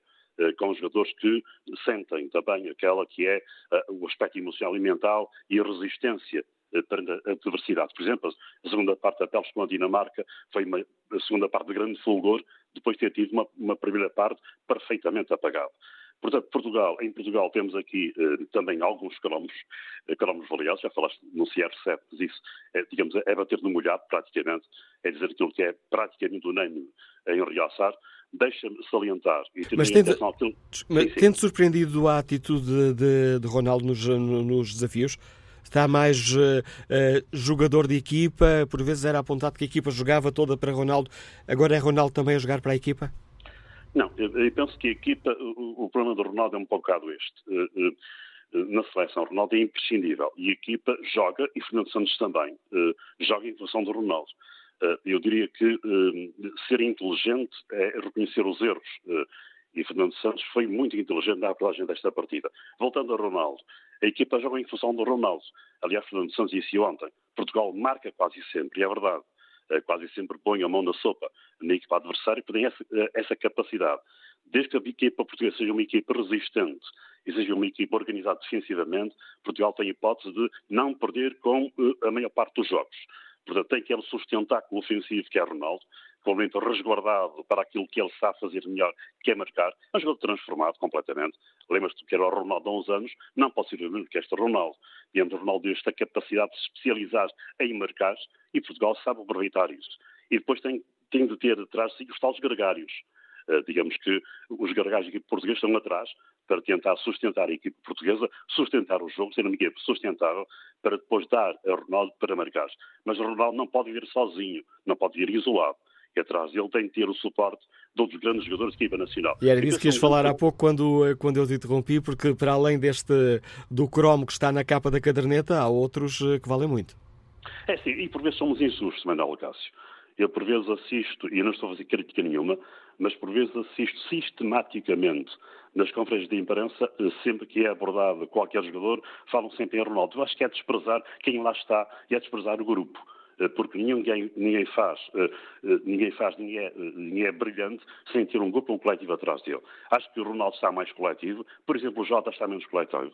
com jogadores que sentem também aquela que é eh, o aspecto emocional e mental e a resistência eh, perante a adversidade. Por exemplo, a segunda parte da Pels com a Dinamarca foi uma a segunda parte de grande fulgor, depois de ter tido uma, uma primeira parte perfeitamente apagada. Portanto, Portugal, em Portugal temos aqui eh, também alguns cromos, eh, cromos valiosos, já falaste no CR7, mas isso é, digamos, é bater no molhado praticamente, é dizer aquilo que é praticamente unânime em realçar, deixa-me salientar. E mas tem-te tem surpreendido a atitude de, de Ronaldo nos, nos, desafios? Está mais uh, uh, jogador de equipa? Por vezes era apontado que a equipa jogava toda para Ronaldo, agora é Ronaldo também a jogar para a equipa? Não, eu, penso que a equipa, o, o, problema do Ronaldo é um bocado este. Uh, na seleção, Ronaldo é imprescindível e a equipa joga, e Fernando Santos também, joga em função do Ronaldo. Eh, eu diria que eh, ser inteligente é reconhecer os erros. Eh, e Fernando Santos foi muito inteligente na abordagem desta partida. Voltando a Ronaldo, a equipa joga em função do Ronaldo. Aliás, Fernando Santos disse ontem, Portugal marca quase sempre, e é verdade, quase sempre põe a mão na sopa na equipa adversária e tem essa, essa capacidade. Desde que a equipa portuguesa seja uma equipa resistente e seja uma equipa organizada defensivamente, Portugal tem a hipótese de não perder com a maior parte dos jogos. Portanto, tem que ele sustentar com o ofensivo que é Ronaldo, provavelmente resguardado para aquilo que ele sabe fazer melhor, que é marcar. É um jogador transformado completamente. Lembras-te que era o Ronaldo há uns anos, não pode ser o mesmo que este Ronaldo. Entre o Ronaldo esta capacidade de se especializar em marcar, e Portugal sabe aproveitar isso. E depois tem, tem de ter atrás de si os tais gregários. Uh, digamos que os gregários aqui portugueses estão atrás, para tentar sustentar a equipe portuguesa, sustentar o jogo, ser uma equipe sustentável, para depois dar a Ronaldo para marcar. Mas o Ronaldo não pode vir sozinho, não pode vir isolado. E atrás dele tem que ter o suporte de outros grandes jogadores da equipa nacional. E era disso que ias falar há pouco quando, quando eu te interrompi, porque para além deste do cromo que está na capa da caderneta, há outros eh, que valem muito. É sim, e por vezes somos insustos, Manuel Cássio. Eu por vezes assisto, e não estou a fazer crítica nenhuma, mas por vezes assisto sistematicamente nas conferências de imprensa, eh, sempre que é abordado qualquer jogador, falam sempre em Ronaldo. Eu acho que é desprezar quem lá está e é desprezar o grupo porque ninguém, ninguém faz, eh, ninguém faz, ninguém é, ninguém é brilhante sem ter um grupo, um coletivo atrás dele. Acho que o Ronaldo está mais coletivo, por exemplo, o Jota está menos coletivo.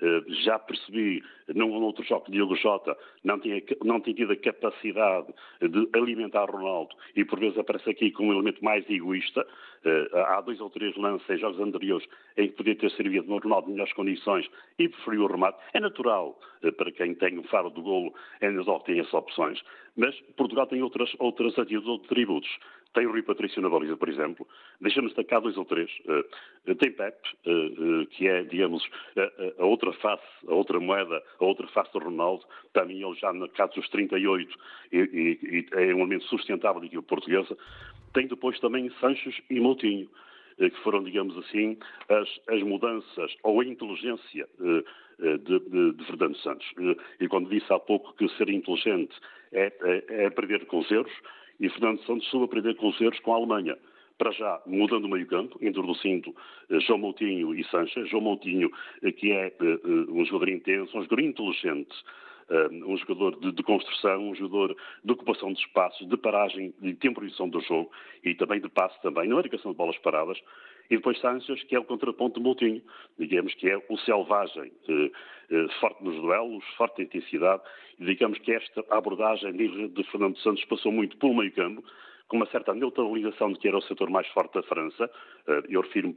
Eh, já percebi, num outro jogo, Diogo Jota não tinha, não tinha tido a capacidade de alimentar Ronaldo e por vezes aparece aqui com um elemento mais egoísta. Eh, há dois ou três lances em jogos anteriores em que podia ter servido no Ronaldo em melhores condições e preferiu o remate. É natural eh, para quem tem o faro do golo, é natural que tenha essas opções. Mas Portugal tem outras, outras atitudes, outros tributos. Tem o Rui Patrício na baliza, por exemplo. Deixa-me destacar dois ou três. Tem Pep, que é, digamos, a outra face, a outra moeda, a outra face do Ronaldo. Para mim, ele já na casa dos 38 e, e, e é um elemento sustentável da equipe portuguesa. Tem depois também Sanches e Moutinho que foram, digamos assim, as, as mudanças ou a inteligência de, de, de, Fernando Santos. E quando disse há pouco que ser inteligente é, é, é aprender com os erros, e Fernando Santos soube aprender com os erros com a Alemanha para já mudando o meio-campo, introduzindo uh, João Moutinho e Sanches. João Moutinho, uh, que é uh, um jogador intenso, um jogador inteligente, um jogador de, de, construção, um jogador de ocupação de espaços, de paragem, de temporização do jogo e também de passe também, na marcação de bolas paradas. E depois Sanches, que é o contraponto de Moutinho, digamos que é o selvagem, forte nos duelos, forte intensidade, e digamos que esta abordagem de Fernando Santos passou muito pelo meio-campo, com uma certa neutralização de que era o setor mais forte da França. Eh, eu refiro-me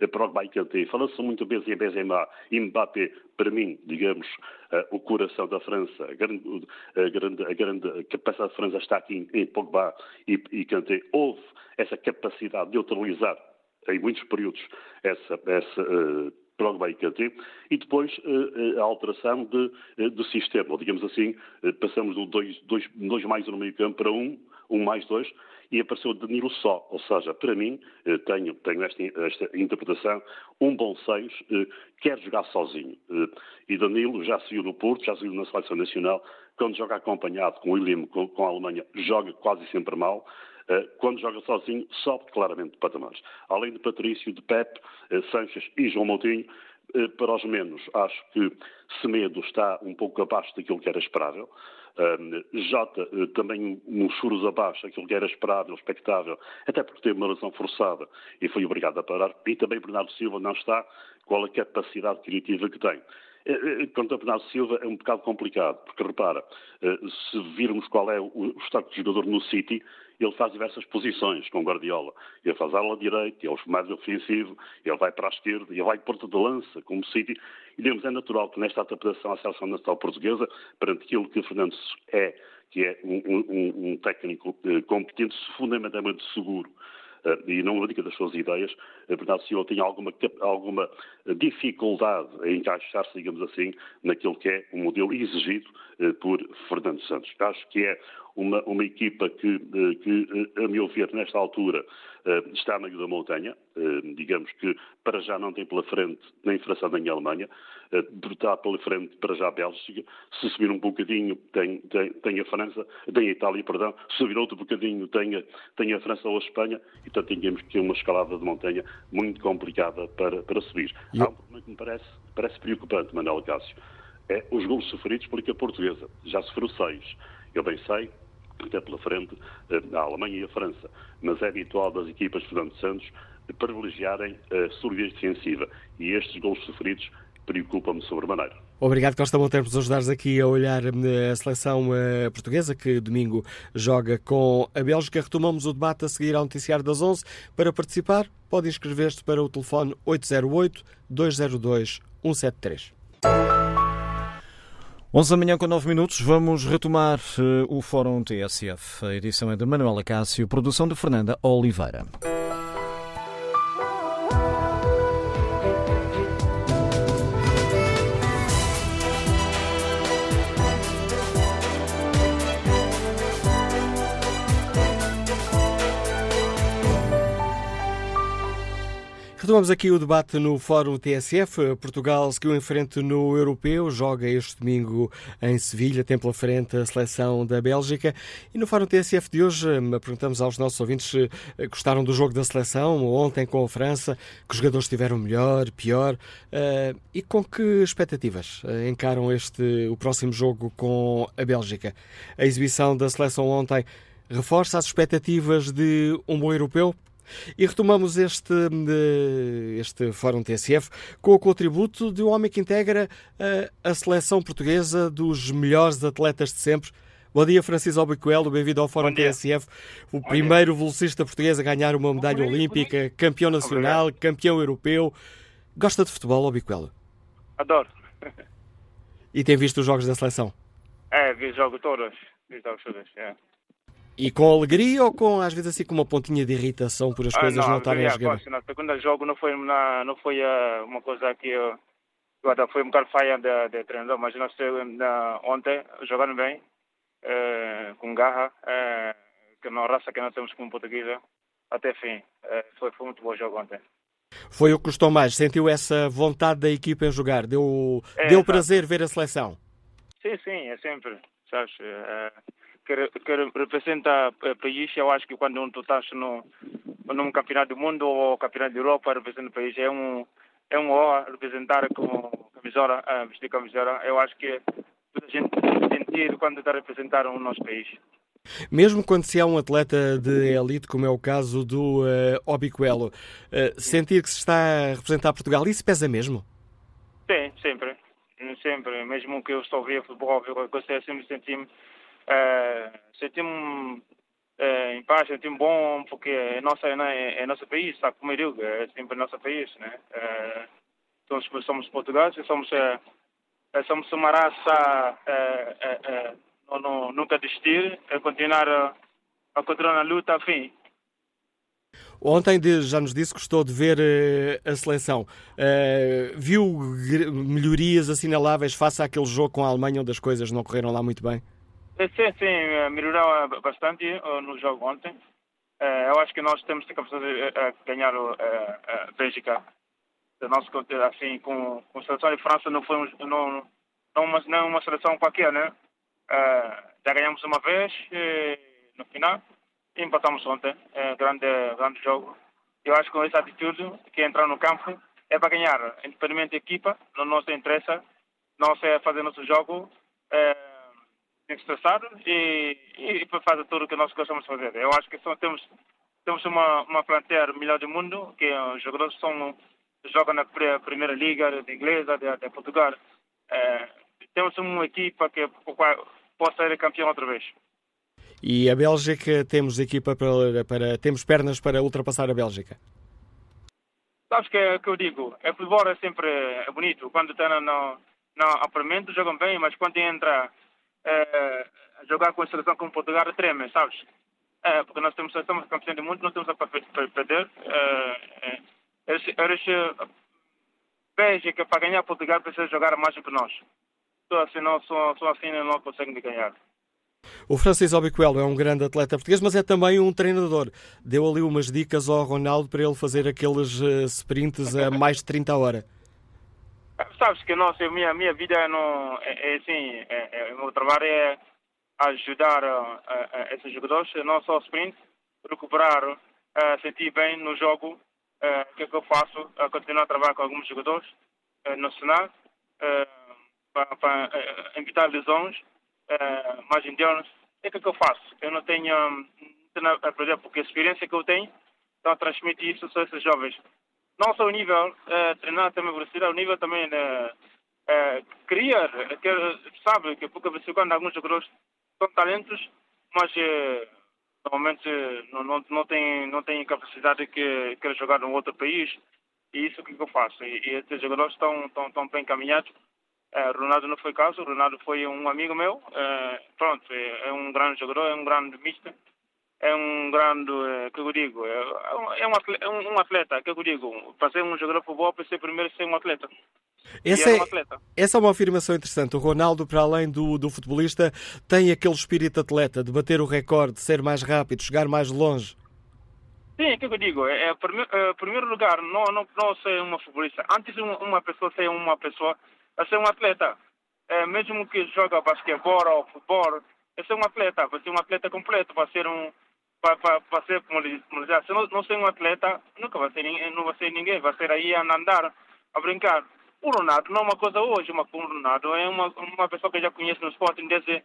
a Progba e Kanté. Fala-se muito em Benzema e Mbappé, para mim, digamos, eh, o coração da França, a grande, a grande, a grande capacidade da França está aqui em Pogba e, e Kanté. Houve essa capacidade de neutralizar em muitos períodos essa, essa uh, Progba e Kanté, e depois uh, a alteração de, uh, do sistema, digamos assim, passamos do 2 mais no meio campo para 1, um, um mais dois, e apareceu Danilo só. Ou seja, para mim, eh, tenho, tenho esta, esta interpretação, um bom seis eh, quer jogar sozinho. Eh, e Danilo já se viu no Porto, já se viu na Seleção Nacional, quando joga acompanhado com o William, com, com a Alemanha, joga quase sempre mal. Quando joga sozinho, sobe claramente de patamares. Além de Patrício, de Pep, Sanches e João Moutinho, para os menos, acho que Semedo está um pouco abaixo daquilo que era esperável. Jota eh, também nos furos abaixo, aquilo que era esperável, expectável, até porque teve uma lesão forçada e foi obrigado a parar. E também Bernardo Silva não está com a capacidade criativa que tem. Eh, eh, quanto a Bernardo Silva é um bocado complicado, porque repara, se virmos qual é o estado de jogador no City, ele faz diversas posições com Guardiola. Ele faz ala direita, ele é mais ofensivo, ele vai para a esquerda, ele vai porta de lança, como City. E, digamos, é natural que nesta adaptação à seleção nacional portuguesa, perante aquilo que Fernandes é, que é um, um, um técnico eh, competente, fundamentalmente seguro, e não abdica das suas ideias, a verdade se eu tenho alguma, alguma dificuldade em encaixar-se, digamos assim, naquilo que é o modelo exigido por Fernando Santos. Acho que é uma, uma equipa que, eh, que, eh, a meu ver, nesta altura, eh, está a meio da montanha, digamos que para já não tem pela frente nem França nem Alemanha, está pela frente para já a Bélgica, se subir um bocadinho tem, tem, tem, a França, tem a Itália, perdão, se subir outro bocadinho tem a, tem a França ou a Espanha, e portanto temos que ter uma escalada de montanha muito complicada para, para subir. E... Há um problema que me parece, parece preocupante, Manuel Cássio, é os gols sofridos pela equipa portuguesa. Já sofreu seis. Eu bem sei até pela frente eh, a Alemanha e a França. Mas é habitual das equipas de Fernando Santos privilegiarem a solidez defensiva e estes gols sofridos preocupam-me sobremaneira. Obrigado, Costa por nos ajudares aqui a olhar eh, a seleção eh, portuguesa, que domingo joga com a Bélgica. Retomamos o debate a seguir ao noticiário das 11. Para participar, pode inscrever-se para o telefone 808-202-173. 11 da manhã com 9 minutos, vamos retomar uh, o Fórum TSF. A edição é de Manuela Cássio, produção de Fernanda Oliveira. Retomamos aqui o debate no Fórum TSF. Portugal seguiu em frente no Europeu, joga este domingo em Sevilha, tem pela frente a seleção da Bélgica. E no Fórum TSF de hoje, hum, perguntamos aos nossos ouvintes se eh, gostaram do jogo da seleção, ontem com a França, que os jogadores estiveram melhor, pior, eh, e com que expectativas eh, encaram este, o próximo jogo com a Bélgica. A exibição da seleção ontem reforça as expectativas de um bom europeu? E retomamos este, este Fórum TSF com o contributo de um homem que integra a, a seleção portuguesa dos melhores atletas de sempre. Bom dia, Francisco Albicoelo, bem-vindo ao Fórum TSF. O Bom primeiro dia. velocista português a ganhar uma medalha olímpica, campeão nacional, Obrigado. campeão europeu. Gosta de futebol, Albicoelo? Adoro. E tem visto os jogos da seleção? É, vi jogos todos. Vi jogos todos, é. E com alegria ou com, às vezes, assim, com uma pontinha de irritação por as ah, coisas não, estarem a jogar? Na segunda jogo não foi, na, não foi uh, uma coisa que uh, foi um bocado falha de, de treinador, mas nós uh, ontem jogaram bem, uh, com garra, que na raça que nós temos como portuguesa, até fim. foi, foi muito bom jogo ontem. Foi o que gostou mais? Sentiu essa vontade da equipa em jogar? Deu, é, deu prazer ver a seleção? Sim, sim, é sempre. Sabes, que, que representa o eh, país, eu acho que quando tu estás no, num campeonato do mundo ou campeonato da Europa, representa o país, é um, é um honra representar com camisola, vestir camisola. Eu acho que toda a gente tem sentido quando está a representar o nosso país. Mesmo quando se é um atleta de elite, como é o caso do uh, Obiquelo, uh, sentir que se está a representar Portugal, isso pesa mesmo? Sim, sempre. Sempre. Mesmo que eu estou a ver futebol, eu sempre sentir-me é, sentimos é, em paz, sentimos bom, porque é, nossa, é, é nosso país, sabe como eu digo, é sempre nosso país, né? É, somos, portugueses, somos, é, é somos uma raça é, é, não, não, nunca desistir, é continuar a, a continuar na luta, enfim. Ontem já nos disse que gostou de ver uh, a seleção. Uh, viu melhorias assinaláveis face àquele jogo com a Alemanha onde as coisas não correram lá muito bem? Sim, sim, eh, melhorou bastante eh, no jogo ontem. Eh, eu acho que nós temos a capacidade de ganhar a Bélgica. Nosso, assim, com, com a seleção de França não foi não, não, uma, não uma seleção qualquer, né? já ganhamos uma vez no final e empatamos ontem. grande, grande jogo. Eu acho que com essa atitude que é entrar no campo é para ganhar, independente da equipa, não nos interessa. Nós é fazer nosso jogo estressado e, e, e fazer tudo o que nós gostamos de fazer. Eu acho que só temos, temos uma, uma plantel melhor do mundo, que os jogadores são, jogam na primeira liga de inglesa, de, de Portugal. É, temos uma equipa que possa ser campeão outra vez. E a Bélgica, temos equipa para, para temos pernas para ultrapassar a Bélgica? Sabes que, é que eu digo, é futebol é sempre é bonito. Quando está no, no, no apartamento jogam bem, mas quando entra é, jogar com a seleção como Portugal treme, sabes? É, porque nós temos, estamos campeões do mundo, não temos a perder. É, eles, veja que para ganhar Portugal precisa jogar mais do que nós. Só assim não, só, só assim não conseguem ganhar. O Francisco Obicoelo é um grande atleta português, mas é também um treinador. Deu ali umas dicas ao Ronaldo para ele fazer aqueles uh, sprints a mais de 30 horas. Sabes que nossa, a minha, minha vida não, é, é assim, é, é, meu trabalho é ajudar uh, uh, esses jogadores, não só sprint, recuperar, uh, sentir bem no jogo, uh, o que é que eu faço, uh, continuar a trabalhar com alguns jogadores uh, nacionais, para, para evitar lesões, mais indianos, o que é que eu faço? Eu não tenho, um, por exemplo, porque a experiência que eu tenho, então transmitir isso a esses jovens não só o nível uh, treinar também velocidade, o nível também de uh, criar, que, sabe que pouca vez quando alguns jogadores são talentos, mas uh, normalmente não, não, não têm não tem capacidade que quer jogar num outro país e isso que eu faço. E, e esses jogadores estão, estão, estão bem encaminhados. Uh, Ronaldo não foi caso, Ronaldo foi um amigo meu, uh, pronto, é, é, um grande jogador, é um grande mister é um grande, eh, que eu digo, é, é, um atleta, é um atleta, que eu digo, para ser um jogador de futebol, precisa primeiro ser um atleta. Essa é, essa é uma afirmação interessante. O Ronaldo, para além do, do futebolista, tem aquele espírito atleta de bater o recorde, de ser mais rápido, chegar mais longe. Sim, é que eu digo, é, é, é primeiro lugar, não, não, não ser uma futebolista. Antes uma, uma pessoa ser uma pessoa, é ser um atleta. É, mesmo que joga basquetebol ou futebol, é ser um atleta, vai ser um atleta completo, vai ser um, para ser, como dizer, se não, não ser um atleta, nunca vai ser, não vai ser ninguém, vai ser aí a andar, a brincar. O Ronaldo não é uma coisa hoje, mas o Ronaldo é uma, uma pessoa que já conhece no esporte desde,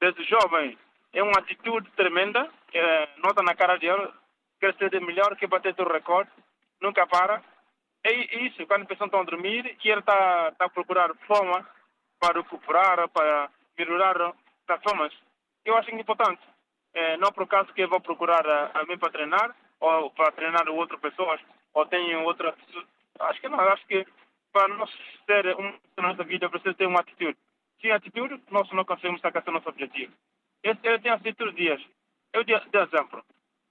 desde jovem. É uma atitude tremenda, é, nota na cara dele, quer ser melhor, quer bater o recorde, nunca para. É isso, quando as pessoas estão a dormir e ele está tá a procurar forma para recuperar, para melhorar performance. Eu acho importante. É, não por acaso que eu vou procurar a, a mim para treinar, ou para treinar outras pessoas, ou tenho outra. Acho que não, acho que para nós ter um na nossa vida precisa ter uma atitude. Sem atitude, nós não conseguimos alcançar nosso objetivo. Eu, eu tenho atitude dias. Eu de, de exemplo.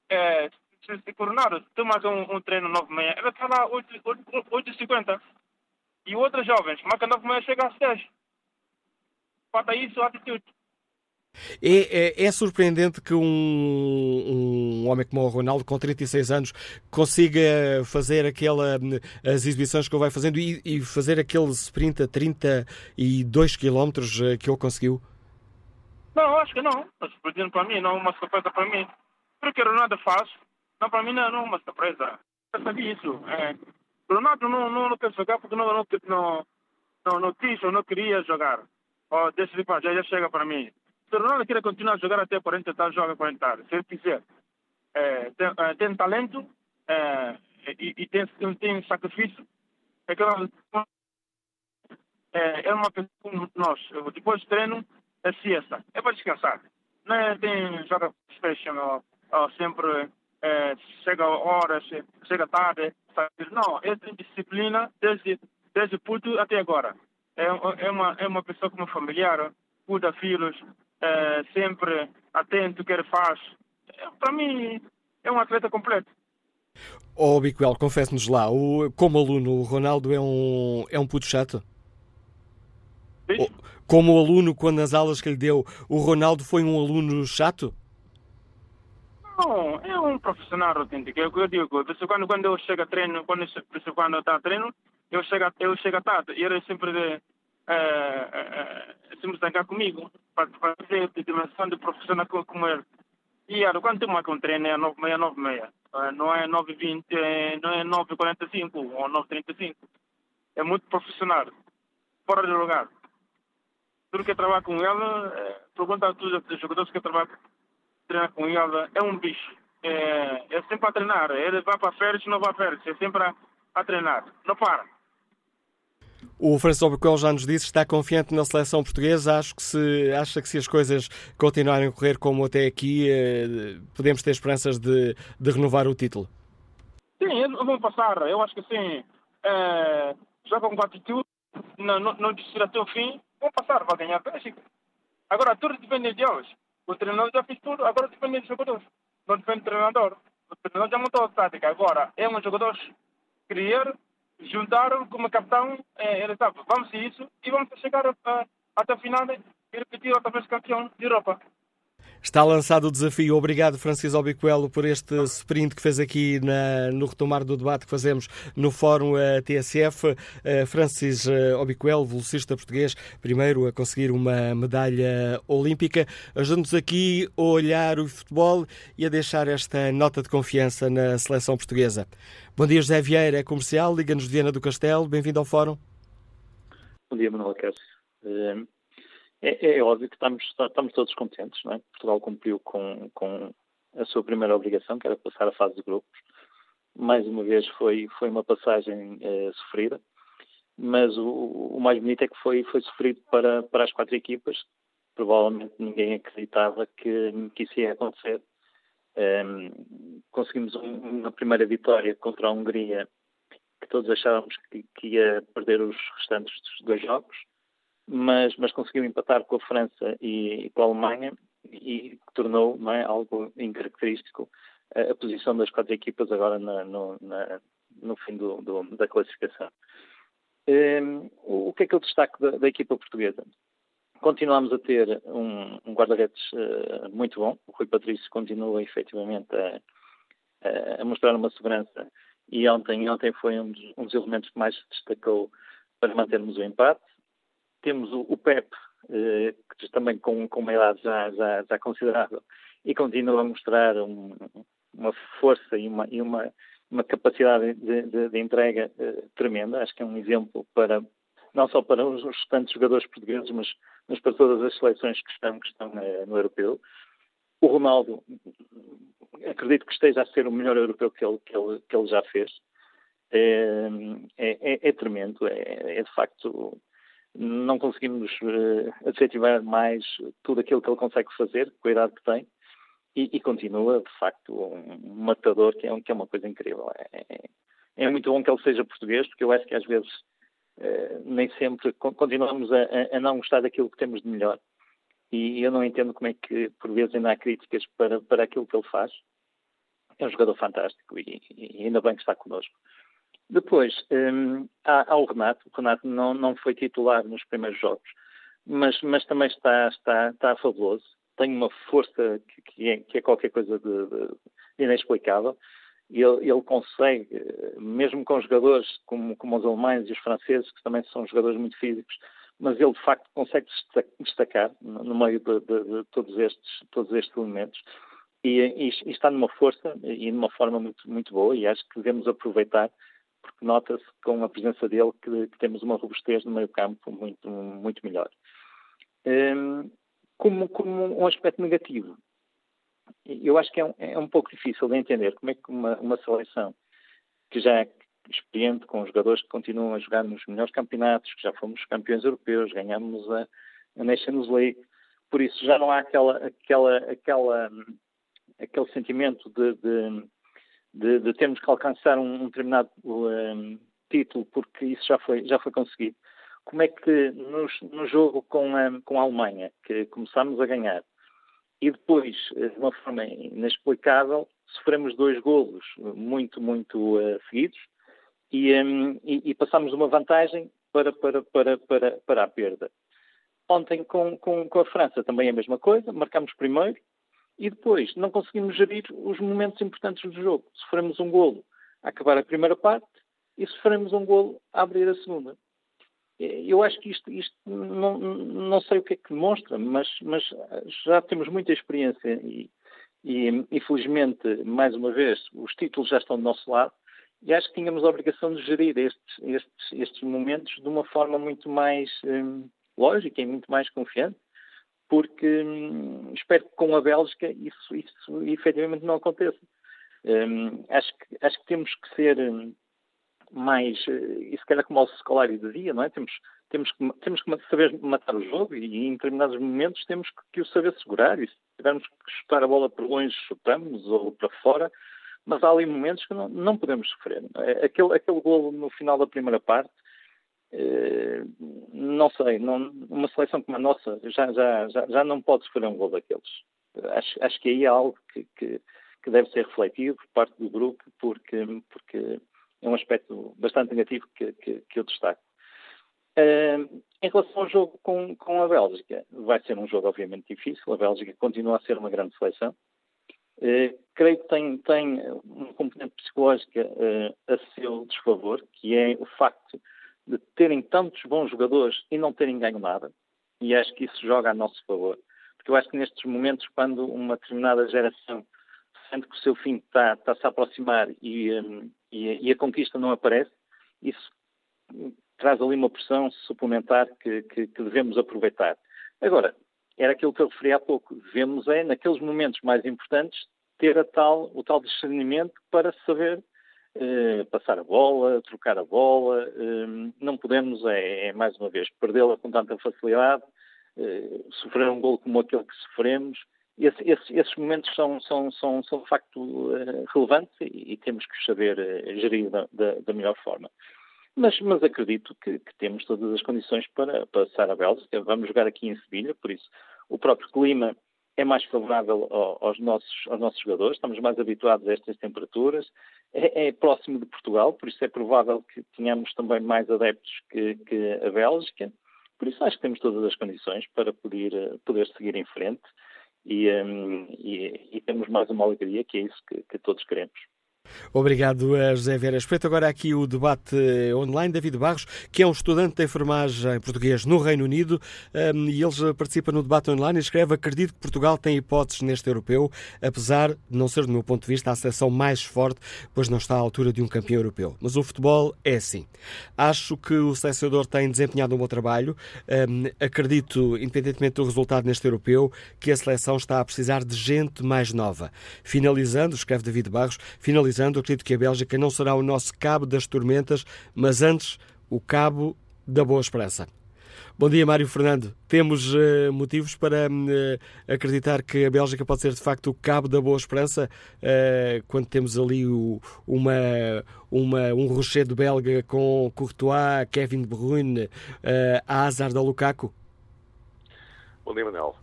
É, se Coronado toma um, um treino 9 meia, ele está lá 8h50. E outros jovens, marca 9 meia, chega às 10. Falta isso, atitude. É, é, é, surpreendente que um, um homem como o Ronaldo, com 36 anos, consiga fazer aquela, as exibições que ele vai fazendo e, e fazer aquele sprint a 32 km eh, que ele conseguiu? Não, acho que não. Surpreendente para mim, não uma surpresa para mim. Porque Ronaldo faz, não, para mim não, não uma surpresa. Eu sabia isso. É. Ronaldo não, não, não quer jogar porque não, não, não, não, não quis ou não queria jogar. Oh, deixa de já, já chega para mim. Se o Ronaldo quer continuar a jogar até 40 anos, joga 40 anos. Se ele quiser. É, tem, é, tem, talento é, e, e, tem, tem sacrifício. É, que, é, é uma pessoa como nós. Depois do treino, é siesta. É para descansar. Não é, tem, joga PlayStation ou, ou sempre é, chega horas, chega tarde. Sabe? Não, ele tem disciplina desde, desde puto até agora. É, é, uma, é uma pessoa como familiar, cuida filhos, é, sempre atento o que ele faz. É, para mim, é um atleta completo. Ó oh, Bicuel, confesse-nos lá, o, como aluno, o Ronaldo é um, é um puto chato? Como aluno, quando nas aulas que lhe deu, o Ronaldo foi um aluno chato? Não, é um profissional autêntico. É o que eu digo. Quando, quando eu chego a treino, quando, quando eu estou a treino, eu chego, eu chego tarde. E ele sempre de, é, é, sempre zangar comigo para, ter a dimensão de profissional como ele. E era, quando eu marco um treino é 9 meia, 9 meia. Não é 9h20, não é 9h45 ou 9h35. É muito profissional. Fora de lugar. Tudo que trabalha com ela, é, pergunta a todos os jogadores que trabalham treinar com ela, é um bicho. É, é sempre a treinar. Ele vai para férias, não vai para férias. É sempre a, a treinar. Não para. O Francisco Albuquerque já nos disse está confiante na seleção portuguesa. Acho que se, acha que se as coisas continuarem a correr como até aqui, eh, podemos ter esperanças de, de renovar o título. Sim, vão passar. Eu acho que sim. É, jogam com atitude, não, não, não desistir até o fim. Vão passar, vai ganhar a Bélgica. Agora, tudo depende de eles. O treinador já fez tudo, agora depende dos jogadores. Não depende do treinador. O treinador já montou a tática. Agora, é um jogador querer juntaram como capitão, é, ele sabe, vamos isso e vamos chegar a, a, até o final e repetir outra vez campeão de Europa. Está lançado o desafio. Obrigado, Francisco Albicoelo, por este sprint que fez aqui na, no retomar do debate que fazemos no Fórum uh, TSF. Uh, Francis uh, Albicoelo, velocista português, primeiro a conseguir uma medalha olímpica, ajuda-nos aqui a olhar o futebol e a deixar esta nota de confiança na seleção portuguesa. Bom dia, José Vieira, é comercial, Liga-nos Viana do Castelo. Bem-vindo ao Fórum. Bom dia, Manuel Cássio. É, é, é, óbvio que estamos, estamos todos contentes, não é? Portugal cumpriu com, com a sua primeira obrigação, que era passar a fase de grupos. Mais uma vez foi, foi uma passagem é, sofrida, mas o, o, mais bonito é que foi, foi sofrido para, para as quatro equipas. Provavelmente ninguém acreditava que, que isso ia acontecer. Conseguimos um, uma primeira vitória contra a Hungria, que todos achávamos que, que ia perder os restantes dos dois jogos mas, mas conseguiu empatar com a França e, e com a Alemanha e tornou é, algo incaracterístico a, a, posição das quatro equipas agora na, no, na, no, fim do, do, da classificação. Um, o que é que eu destaco da, da equipa portuguesa? Continuamos a ter um, um guarda-redes uh, muito bom. O Rui Patrício continua efetivamente a, a, mostrar uma segurança e ontem, ontem foi um dos, um dos elementos que mais se destacou para mantermos o empate. Temos o, PEP, eh, que também com, com uma idade já, já, já considerável, e continua a mostrar um, uma força e uma, e uma, uma capacidade de, de, de entrega eh, tremenda. Acho que é um exemplo para não só para os restantes jogadores portugueses, mas, mas para todas as seleções que estão, que estão eh, no europeu. O Ronaldo, acredito que esteja a ser o melhor europeu que ele, que ele, que ele já fez. É, é, é tremendo, é, é, de facto. Não conseguimos uh, adjetivar mais tudo aquilo que ele consegue fazer, com a idade que tem, e, e continua, de facto, um, matador que é, que é uma coisa incrível. É, é, é muito bom que ele seja português, porque eu acho que às vezes uh, nem sempre continuamos a, a, não gostar daquilo que temos de melhor. E eu não entendo como é que, por vezes, ainda há críticas para, para aquilo que ele faz. É um jogador fantástico e, e ainda bem que está connosco. Depois, um, há, há, o Renato. O Renato não, não foi titular nos primeiros jogos, mas, mas também está, está, está fabuloso. Tem uma força que, que, é, que é, qualquer coisa de, de inexplicável. Ele, ele, consegue, mesmo com jogadores como, como os alemães e os franceses, que também são jogadores muito físicos, mas ele de facto consegue destacar no meio de, de, de todos, estes, todos estes elementos. E, e, e, está numa força e numa forma muito, muito boa e acho que devemos aproveitar porque nota-se com a presença dele que, que, temos uma robustez no meio campo muito, muito melhor. Um, como, como, um aspecto negativo, eu acho que é um, é um, pouco difícil de entender como é que uma, uma seleção que já é experiente, com jogadores que continuam a jogar nos melhores campeonatos, que já fomos campeões europeus, ganhamos a, a Nations League, por isso já não há aquela, aquela, aquela, aquele sentimento de, de de, de termos que alcançar um, um determinado um, título, porque isso já foi, já foi conseguido. Como é que nos, no jogo com a, com a Alemanha, que começámos a ganhar, e depois, eh, de uma forma inexplicável, sofremos dois golos muito, muito uh, seguidos e, um, e, e passámos uma vantagem para, para, para, para, para a perda. Ontem com, com, com a França também a mesma coisa, marcamos primeiro, e depois não conseguimos gerir os momentos importantes do jogo. Sofremos um golo a acabar a primeira parte e sofremos um golo a abrir a segunda. Eu acho que isto, isto não, não, sei o que é que demonstra, mas, mas já temos muita experiência e, e, infelizmente, mais uma vez, os títulos já estão do nosso lado e acho que tínhamos a obrigação de gerir estes, estes, estes momentos de uma forma muito mais hum, lógica e muito mais confiante porque hum, espero que com a Bélgica isso, isso efetivamente não aconteça. Hum, acho, que, acho que temos que ser hum, mais, e se calhar como o Scolari dizia, não é? Temos, temos, que, temos que saber matar o jogo e em determinados momentos temos que, que o saber segurar e se tivermos que chutar a bola por longe, chutamos ou para fora, mas há ali momentos que não, não podemos sofrer. É? Aquele, aquele golo no final da primeira parte eh, não sei, não, uma seleção como a nossa já, já, já, já não pode sofrer um gol daqueles. Acho, acho que aí é algo que, que, que, deve ser refletido por parte do grupo, porque, porque é um aspecto bastante negativo que, que, que eu destaco. Uh, em relação ao jogo com, com a Bélgica, vai ser um jogo obviamente difícil. A Bélgica continua a ser uma grande seleção. Uh, creio que tem, tem uma componente psicológica uh, a seu desfavor, que é o facto de terem tantos bons jogadores e não terem ganho nada, e acho que isso joga a nosso favor. Porque eu acho que nestes momentos, quando uma determinada geração sente que o seu fim está, está -se a aproximar e, um, e, e, a conquista não aparece, isso traz ali uma pressão suplementar que, que, que devemos aproveitar. Agora, era aquilo que eu referi há pouco. Devemos é, naqueles momentos mais importantes, ter tal, o tal discernimento para saber eh, passar a bola, trocar a bola. Eh, não podemos, é, é mais uma vez, perdê-la com tanta facilidade, eh, sofrer um gol como aquele que sofremos. Esse, esse, esses momentos são, são, são, são de facto relevantes e, temos que saber gerir da, da, da melhor forma. Mas, mas acredito que, que, temos todas as condições para passar a Bélgica. Vamos jogar aqui em Sevilha, por isso o próprio clima é mais favorável aos nossos, aos nossos jogadores, estamos mais habituados a estas temperaturas, é, é, próximo de Portugal, por isso é provável que tenhamos também mais adeptos que, que, a Bélgica, por isso acho que temos todas as condições para poder, poder seguir em frente e, um, e, e temos mais uma alegria, que é isso que, que todos queremos. Obrigado a José Vera Espreito. Agora aqui o debate online. David Barros, que é um estudante de enfermagem português no Reino Unido, um, e ele participa no debate online e escreve: Acredito que Portugal tem hipóteses neste europeu, apesar de não ser, do meu ponto de vista, a seleção mais forte, pois não está à altura de um campeão europeu. Mas o futebol é assim. Acho que o selecionador tem desempenhado um bom trabalho. Um, acredito, independentemente do resultado neste europeu, que a seleção está a precisar de gente mais nova. Finalizando, escreve David Barros, finalizando, acredito que a Bélgica não será o nosso cabo das tormentas, mas antes o cabo da boa esperança. Bom dia, Mário Fernando. Temos uh, motivos para uh, acreditar que a Bélgica pode ser de facto o cabo da boa esperança uh, quando temos ali o, uma, uma, um rochedo belga com Courtois, Kevin De Bruyne, uh, Hazard ou Lukaku? Bom dia, Manel.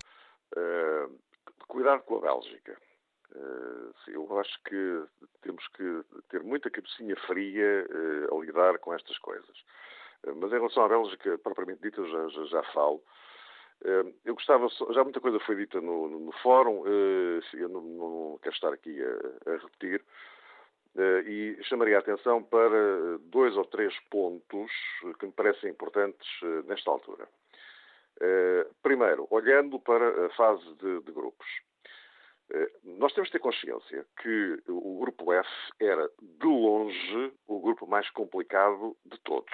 cuidado com a Bélgica. Eu acho que temos que ter muita cabecinha fria a lidar com estas coisas. Mas em relação à Bélgica, propriamente dita, já, já, já falo. Eh, eu gostava, já muita coisa foi dita no, no, no fórum, eh, eu não, não, quero estar aqui a, a repetir, eh, e chamaria a atenção para dois ou três pontos que me parecem importantes nesta altura. Primeiro, olhando para a fase de, de grupos. Nós temos de ter consciência que o grupo F era, de longe, o grupo mais complicado de todos.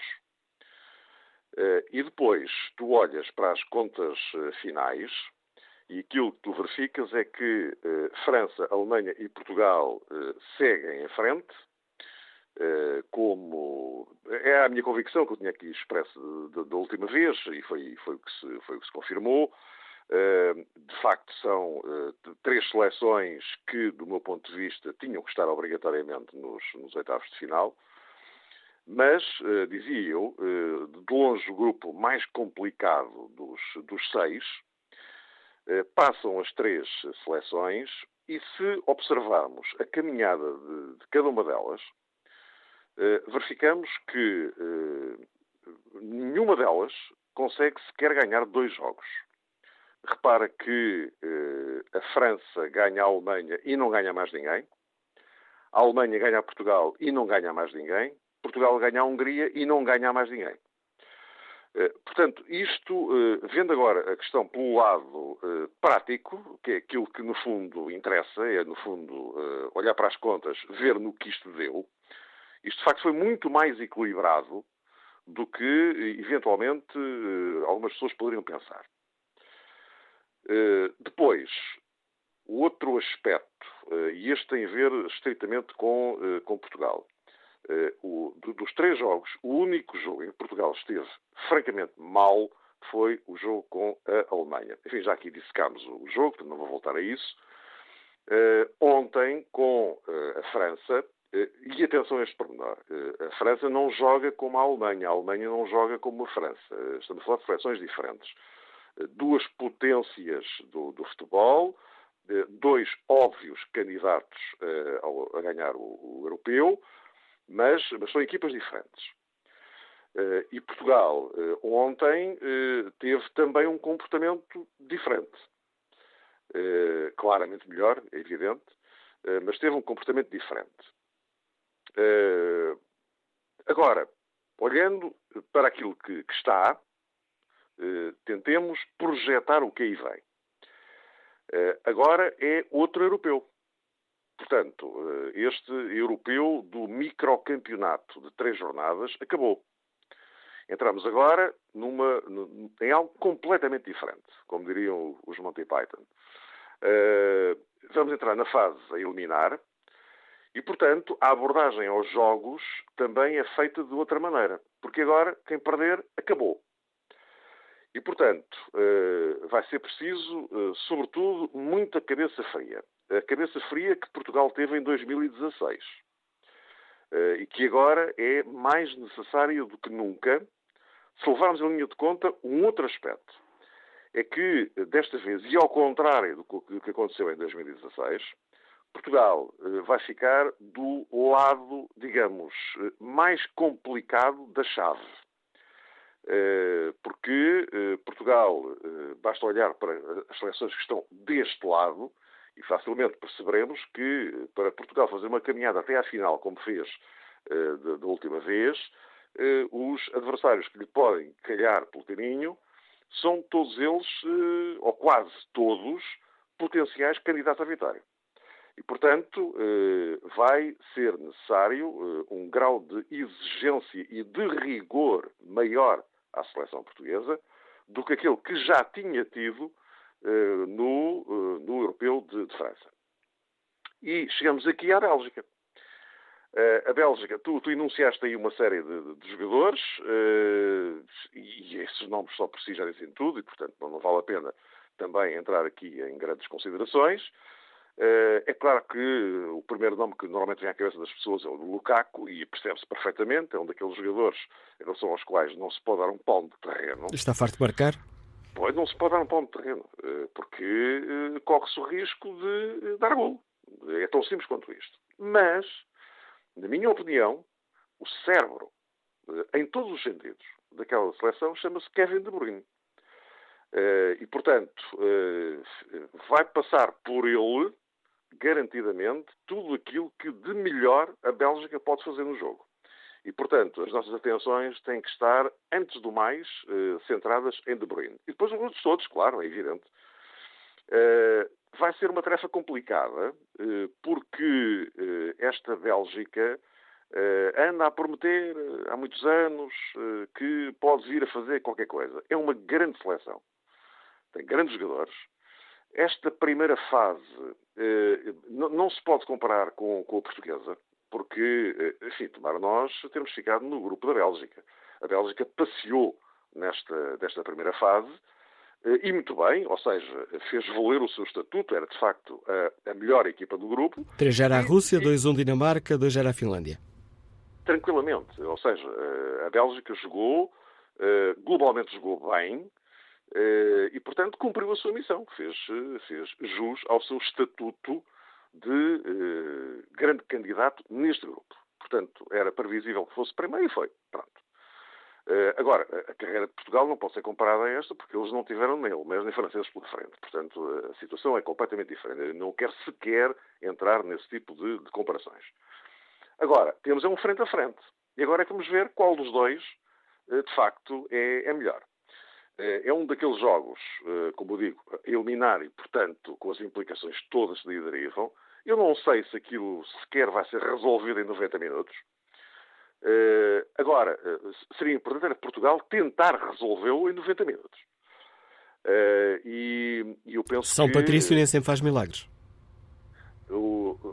Eh, e depois tu olhas para as contas eh, finais e aquilo que tu verificas é que eh, França, Alemanha e Portugal seguem em frente, como é a minha convicção que eu tinha aqui expresso da última vez e foi, foi, o que se, foi o que se confirmou. De facto, são três seleções que, do meu ponto de vista, tinham que estar obrigatoriamente nos, nos oitavos de final. Mas, uh, dizia eu, de longe o grupo mais complicado dos, dos seis, passam as três seleções e se observarmos a caminhada de, de cada uma delas, verificamos que nenhuma delas consegue sequer ganhar dois jogos. Repara que a França ganha a Alemanha e não ganha mais ninguém. A Alemanha ganha a Portugal e não ganha mais ninguém. Portugal ganha a Hungria e não ganha mais ninguém. Eh, portanto, isto, eh, vendo agora a questão pelo lado eh, prático, que é aquilo que no fundo interessa, é no fundo olhar para as contas, ver no que isto deu, isto de facto foi muito mais equilibrado do que eventualmente algumas pessoas poderiam pensar. Depois, o outro aspecto, e este tem a ver estritamente com, com Portugal. O, do, dos três jogos, o único jogo em que Portugal esteve francamente mal foi o jogo com a Alemanha. Enfim, já aqui dissecámos o jogo, não vou voltar a isso. Ontem, com a França, e atenção a este pormenor, a França não joga como a Alemanha, a Alemanha não joga como a França. estamos a falar de seleções diferentes. Duas potências do, do futebol, dois óbvios candidatos a ganhar o, o europeu, mas, mas são equipas diferentes. Uh, e Portugal, uh, ontem, teve também um comportamento diferente. claramente melhor, é evidente, mas teve um comportamento diferente. agora, olhando para aquilo que, que está, tentemos projetar o que aí vem. agora é outro europeu. Portanto, eh, este europeu do microcampeonato de três jornadas acabou. Entramos agora numa, em algo completamente diferente, como diriam os Monty Python. Vamos entrar na fase a eliminar e, portanto, a abordagem aos jogos também é feita de outra maneira, porque agora quem perder acabou. E, portanto, uh, vai ser preciso, uh, sobretudo, muita cabeça fria a cabeça fria que Portugal teve em 2016 eh, e que agora é mais necessária do que nunca se levarmos em linha de conta um outro aspecto. É que, desta vez, e ao contrário do que aconteceu em 2016, Portugal eh, vai ficar do lado, digamos, eh, mais complicado da chave. Porque Portugal, basta olhar para as seleções que estão deste lado, E facilmente perceberemos que para Portugal fazer uma caminhada até à final, como fez da última vez, os adversários que lhe podem calhar pelo caminho são todos eles, ou quase todos, potenciais candidatos à vitória. E, portanto, vai ser necessário um grau de exigência e de rigor maior à seleção portuguesa do que aquele que já tinha tido uh, no, uh, no Europeu de, de, França. E chegamos aqui à Bélgica. Uh, a Bélgica, tu, tu, enunciaste aí uma série de, de jogadores e esses nomes só por si já dizem tudo e, portanto, não, não vale a pena também entrar aqui em grandes considerações. Eh, é claro que o primeiro nome que normalmente vem à cabeça das pessoas é o de Lukaku e percebe-se perfeitamente, é um daqueles jogadores em relação aos quais não se pode dar um palmo de terreno. Está farto de marcar? Pois não se pode dar um palmo de terreno, eh, porque eh, corre-se o risco de dar gol. É tão simples quanto isto. Mas, na minha opinião, o cérebro, em todos os sentidos, daquela seleção chama-se Kevin De Bruyne. E, portanto, vai passar por ele garantidamente tudo aquilo que de melhor a Bélgica pode fazer no jogo. E, portanto, as nossas atenções têm que estar, antes do mais, eh, centradas em De Bruyne. E depois os outros claro, é evidente. Eh, vai ser uma tarefa complicada, eh, porque esta Bélgica anda a prometer há muitos anos que pode vir a fazer qualquer coisa. É uma grande seleção. Tem grandes jogadores, esta primeira fase eh, não, se pode comparar com, com a portuguesa, porque, eh, enfim, tomara nós termos ficado no grupo da Bélgica. A Bélgica passeou nesta, nesta primeira fase eh, e muito bem, ou seja, fez valer o seu estatuto, era de facto a, a melhor equipa do grupo. 3 era a Rússia, 2-1 Dinamarca, 2 era a Finlândia. Tranquilamente, ou seja, a Bélgica jogou, globalmente jogou bem, e, portanto, cumpriu a sua missão, fez, eh, fez jus ao seu estatuto de uh, grande candidato neste grupo. Portanto, era previsível que fosse primeiro e foi. Pronto. Agora, a carreira de Portugal não pode ser comparada a esta porque eles não tiveram nele, mas nem franceses pela frente. Portanto, a situação é completamente diferente. Eu não quero sequer entrar nesse tipo de, de comparações. Agora, temos é um frente a frente. E agora é que vamos ver qual dos dois, de facto, é, é melhor. É, é um daqueles jogos, eh, como eu digo, eliminar e, portanto, com as implicações todas que lhe derivam. Eu não sei se aquilo sequer vai ser resolvido em 90 minutos. Eh, agora, eh, seria importante Portugal tentar resolvê-lo em 90 minutos. E eu penso São que... Patrício nem sempre faz milagres.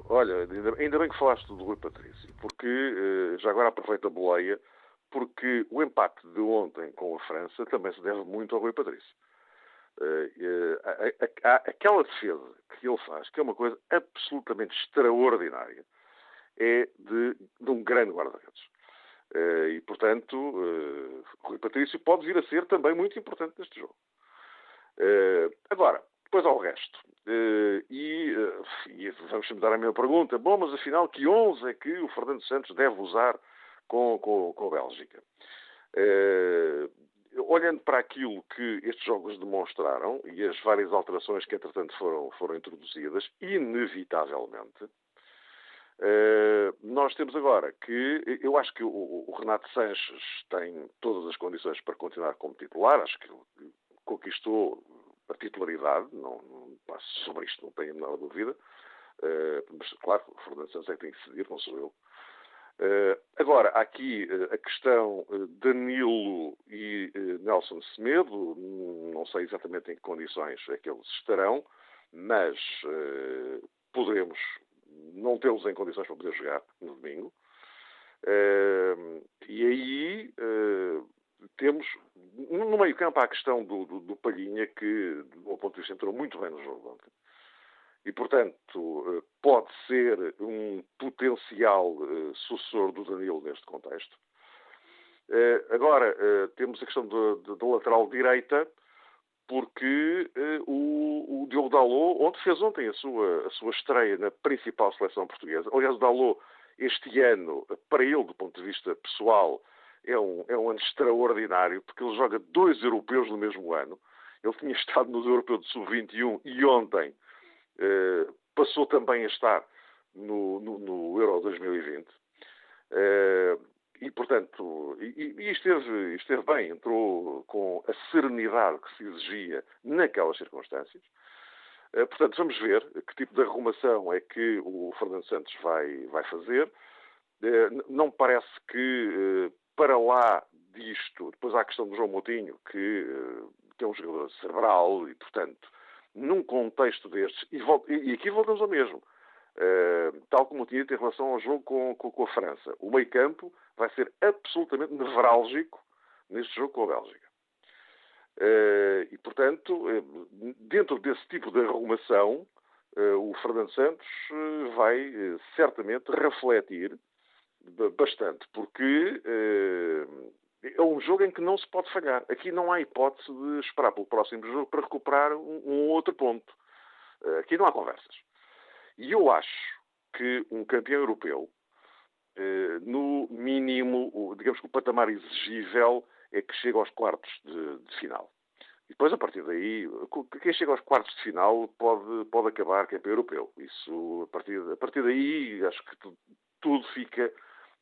Olha, ainda bem que falaste do Rui Patrício, porque já agora aproveita a boleia porque o empate de ontem com a França também se deve muito ao Rui Patrício. Uh, aquela defesa que ele faz, que é uma coisa absolutamente extraordinária, é de, de um grande guarda-redes. Uh, e, portanto, Rui Patrício pode vir a ser também muito importante neste jogo. agora, depois ao resto. E, e, vamos me dar a minha pergunta. Bom, mas afinal, que 11 é que o Fernando Santos deve usar com, com, com a Bélgica. Uh, olhando para aquilo que estes jogos demonstraram e as várias alterações que, entretanto, foram, foram introduzidas, inevitavelmente, uh, nós temos agora que eu acho que o, o, Renato Sanches tem todas as condições para continuar como titular, acho que conquistou a titularidade, não, não sobre isto não tenho a menor dúvida, uh, mas claro, o Fernando Santos é que tem que decidir, não sou eu. Uh, agora, há aqui uh, a questão uh, Danilo e Nelson Semedo, não sei exatamente em que condições é que eles estarão, mas poderemos não tê-los em condições para poder jogar no domingo. e aí temos, no meio campo, há a questão do, do, do Palhinha, que, do ponto de vista, entrou muito bem no jogo ontem e, portanto, eh, pode ser um potencial eh, sucessor do Danilo neste contexto. Eh, agora, temos a questão da lateral direita, porque o, o Diogo Dalot, onde fez ontem a sua, a sua estreia na principal seleção portuguesa, aliás, o Dalot, este ano, para ele, do ponto de vista pessoal, é um, é um ano extraordinário, porque ele joga dois europeus no mesmo ano. Ele tinha estado no Europeu de Sub-21 e ontem passou também a estar no, no, no Euro 2020. E, portanto, e, e esteve, esteve bem, entrou com a serenidade que se exigia naquelas circunstâncias. Portanto, vamos ver que tipo de arrumação é que o Fernando Santos vai, vai fazer. Não parece que para lá disto, depois há a questão do João Moutinho, que, que é um jogador cerebral e, portanto, num contexto destes, e, e aqui voltamos ao mesmo, uh, tal como tinha em relação ao jogo com, com, com a França. O meio campo vai ser absolutamente nevrálgico neste jogo com a Bélgica. Uh, e, portanto, uh, dentro desse tipo de arrumação, o Fernando Santos vai certamente refletir bastante, porque é um jogo em que não se pode falhar. Aqui não há hipótese de esperar pelo próximo jogo para recuperar um, um outro ponto. Uh, aqui não há conversas. E eu acho que um campeão europeu, uh, no mínimo, o, digamos que o patamar exigível é que chegue aos quartos de, de, final. E depois, a partir daí, quem chega aos quartos de final pode, pode acabar campeão europeu. Isso, a partir, a partir daí, acho que tudo, tudo fica,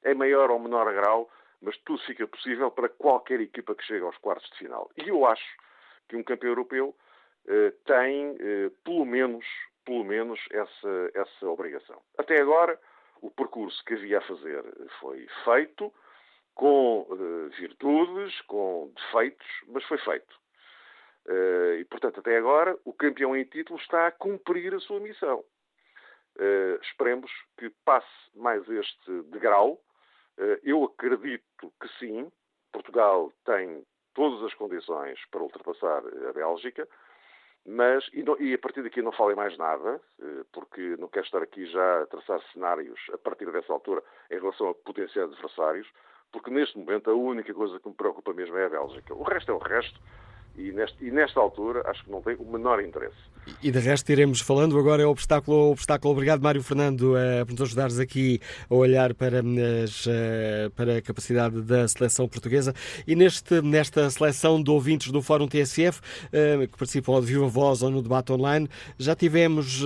em maior ou menor grau, mas tudo fica possível para qualquer equipa que chegue aos quartos de final. E eu acho que um campeão europeu eh, tem, eh, pelo menos, pelo menos essa, essa obrigação. Até agora, o percurso que havia a fazer foi feito, com eh, virtudes, com defeitos, mas foi feito. Eh, e, portanto, até agora, o campeão em título está a cumprir a sua missão. Eh, esperemos que passe mais este degrau eu acredito que sim, Portugal tem todas as condições para ultrapassar a Bélgica, mas, e, não, e, a partir daqui não falei mais nada, eh, porque não quero estar aqui já a traçar cenários a partir dessa altura em relação a potenciais adversários, porque neste momento a única coisa que me preocupa mesmo é a Bélgica. O resto é o resto, e, neste, e nesta altura acho que não tem o menor interesse. E de resto iremos falando, agora é o obstáculo, obstáculo. Obrigado Mário Fernando uh, por nos ajudares aqui a olhar para, as, uh, para a capacidade da seleção portuguesa e neste, nesta seleção de ouvintes do Fórum TSF uh, que participam de viva voz ou no debate online, já tivemos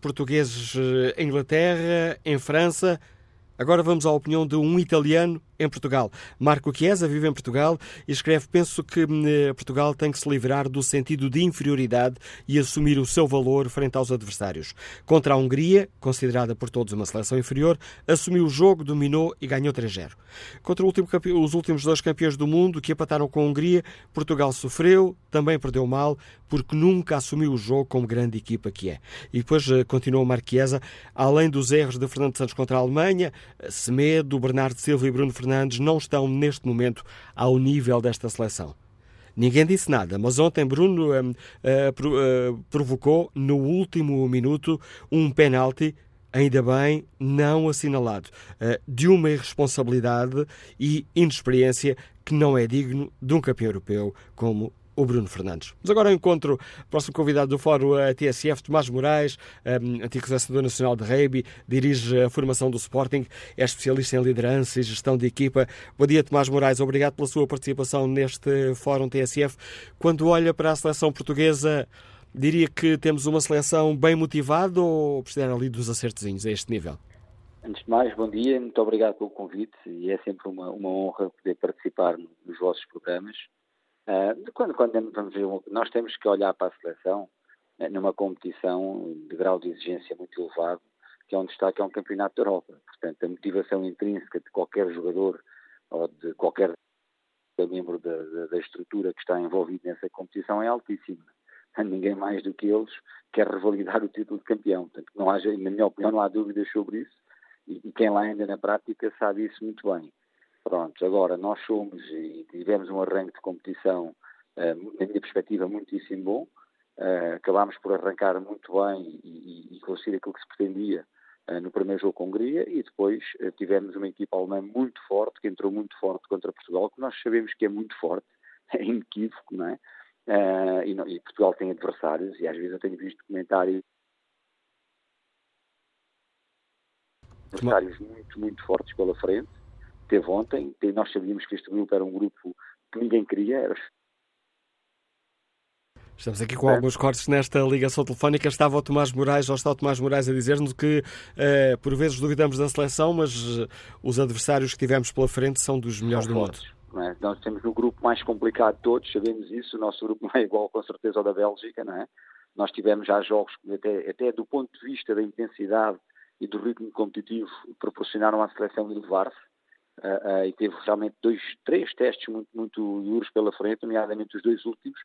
portugueses em Inglaterra, em França, Agora vamos à opinião de um italiano em Portugal. Marco Chiesa vive em Portugal e escreve: Penso que hum, eh, Portugal tem que se livrar do sentido de inferioridade e assumir o seu valor frente aos adversários. Contra a Hungria, considerada por todos uma seleção inferior, assumiu o jogo, dominou e ganhou 3-0. Contra último, os últimos dois campeões do mundo que empataram com a Hungria, Portugal sofreu, também perdeu mal, porque nunca assumiu o jogo como grande equipa que é. E depois eh, continuou Marquesa, além dos erros de Fernando Santos contra a Alemanha, Semedo, Bernardo Silva e Bruno Fernandes não estão neste momento ao nível desta seleção. Ninguém disse nada, mas ontem Bruno uh, uh, uh, provocou no último minuto um penalti, ainda bem não assinalado, de uma irresponsabilidade e inexperiência que não é digno de um campeão europeu como o Bruno Fernandes. Mas agora encontro o próximo convidado do Fórum TSF, Tomás Moraes, um, antigo selecionador nacional de rugby, dirige a formação do Sporting, é especialista em liderança e gestão de equipa. Bom dia, Tomás Moraes, obrigado pela sua participação neste Fórum TSF. Quando olha para a seleção portuguesa, diria que temos uma seleção bem motivada ou precisar ali dos acertozinhos a este nível? Antes de mais, bom dia, muito obrigado pelo convite e é sempre uma, uma honra poder participar nos vossos programas. Uh, quando, quando vamos ver, nós temos que olhar para a seleção né, numa competição de grau de exigência muito elevado, que é onde está, que é um campeonato da Europa. Portanto, a motivação intrínseca de qualquer jogador ou de qualquer membro da, da, da estrutura que está envolvido nessa competição é altíssima. Ninguém mais do que eles quer revalidar o título de campeão. Portanto, não haja, na minha opinião, não há dúvidas sobre isso. E, e quem lá anda na prática sabe isso muito bem. Pronto, agora nós somos e tivemos um arranque de competição, uh, na minha perspectiva, muitíssimo bom. Uh, acabámos por arrancar muito bem e, e, conseguir aquilo que se pretendia uh, no primeiro jogo com a Hungria e depois tivemos uma equipa alemã muito forte, que entrou muito forte contra Portugal, que nós sabemos que é muito forte, é inequívoco, não é? E, não, e, Portugal tem adversários e às vezes eu tenho visto comentários adversários muito, muito fortes pela frente teve ontem. Nós sabíamos que este grupo era um grupo que ninguém queria. Era... Estamos aqui com alguns cortes nesta ligação telefónica. Estava o Tomás Moraes, ou está o Tomás Moraes a dizer-nos que uh, por vezes duvidamos da seleção, mas uh, os adversários que tivemos pela frente são dos melhores são do fortes, mundo. É? Nós temos o grupo mais complicado de todos, sabemos isso. O nosso grupo não é igual com certeza ao da Bélgica, não é? Nós tivemos já jogos que até, até do ponto de vista da intensidade e do ritmo competitivo proporcionaram à seleção elevar-se. Uh, e teve realmente dois, três testes muito, muito duros pela frente, nomeadamente os dois últimos,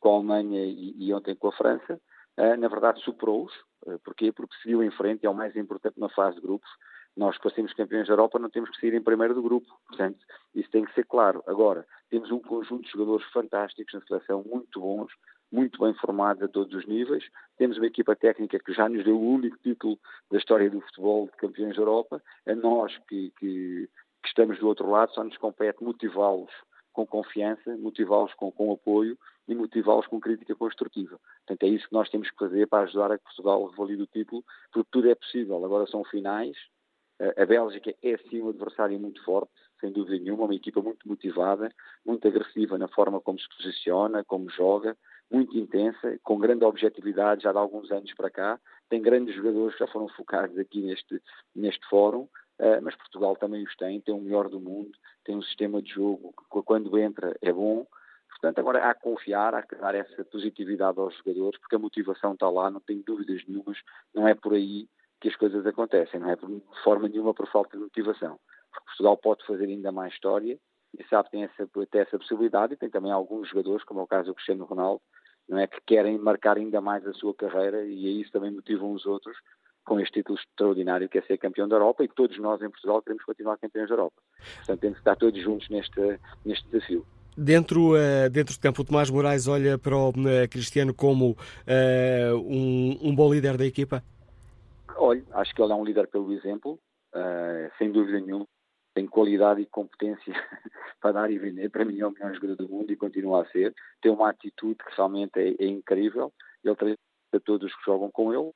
com a Alemanha e, e ontem com a França, uh, na verdade superou-os. Uh, porquê? Porque seguiu em frente, é o mais importante na fase de grupos. Nós, para sermos campeões da Europa, não temos que sair em primeiro do grupo. Portanto, isso tem que ser claro. Agora, temos um conjunto de jogadores fantásticos na seleção, muito bons, muito bem formados a todos os níveis. Temos uma equipa técnica que já nos deu o único título da história do futebol de campeões da Europa. A nós que, que, que estamos do outro lado, só nos compete motivá-los com confiança, motivá-los com, com apoio e motivá-los com crítica construtiva. Portanto, é isso que nós temos que fazer para ajudar a que Portugal revalide o título, porque tudo é possível. Agora são finais. A Bélgica é sim um adversário muito forte, sem dúvida nenhuma, uma equipa muito motivada, muito agressiva na forma como se posiciona, como joga, muito intensa, com grande objetividade já de alguns anos para cá. Tem grandes jogadores que já foram focados aqui neste, neste fórum mas Portugal também os tem, tem o melhor do mundo, tem um sistema de jogo que quando entra é bom. Portanto, agora há que confiar, há que dar essa positividade aos jogadores, porque a motivação está lá, não tenho dúvidas nenhumas, não é por aí que as coisas acontecem, não é de forma nenhuma por falta de motivação. Porque Portugal pode fazer ainda mais história e sabe tem essa, até essa possibilidade e tem também alguns jogadores, como é o caso do Cristiano Ronaldo, não é que querem marcar ainda mais a sua carreira e aí isso também motivam os outros com este título extraordinário que é ser campeão da Europa e todos nós em Portugal queremos continuar campeões da Europa. Portanto, temos que estar todos juntos neste, neste desafio. Dentro, uh, dentro do campo, o Tomás Moraes olha para o uh, Cristiano como uh, um, um, bom líder da equipa? Olha, acho que ele é um líder pelo exemplo, sem dúvida nenhuma. Tem qualidade e competência para dar e vender. Para mim é o melhor jogador do mundo e continua a ser. Tem uma atitude que realmente é, é incrível. Ele traz a todos que jogam com ele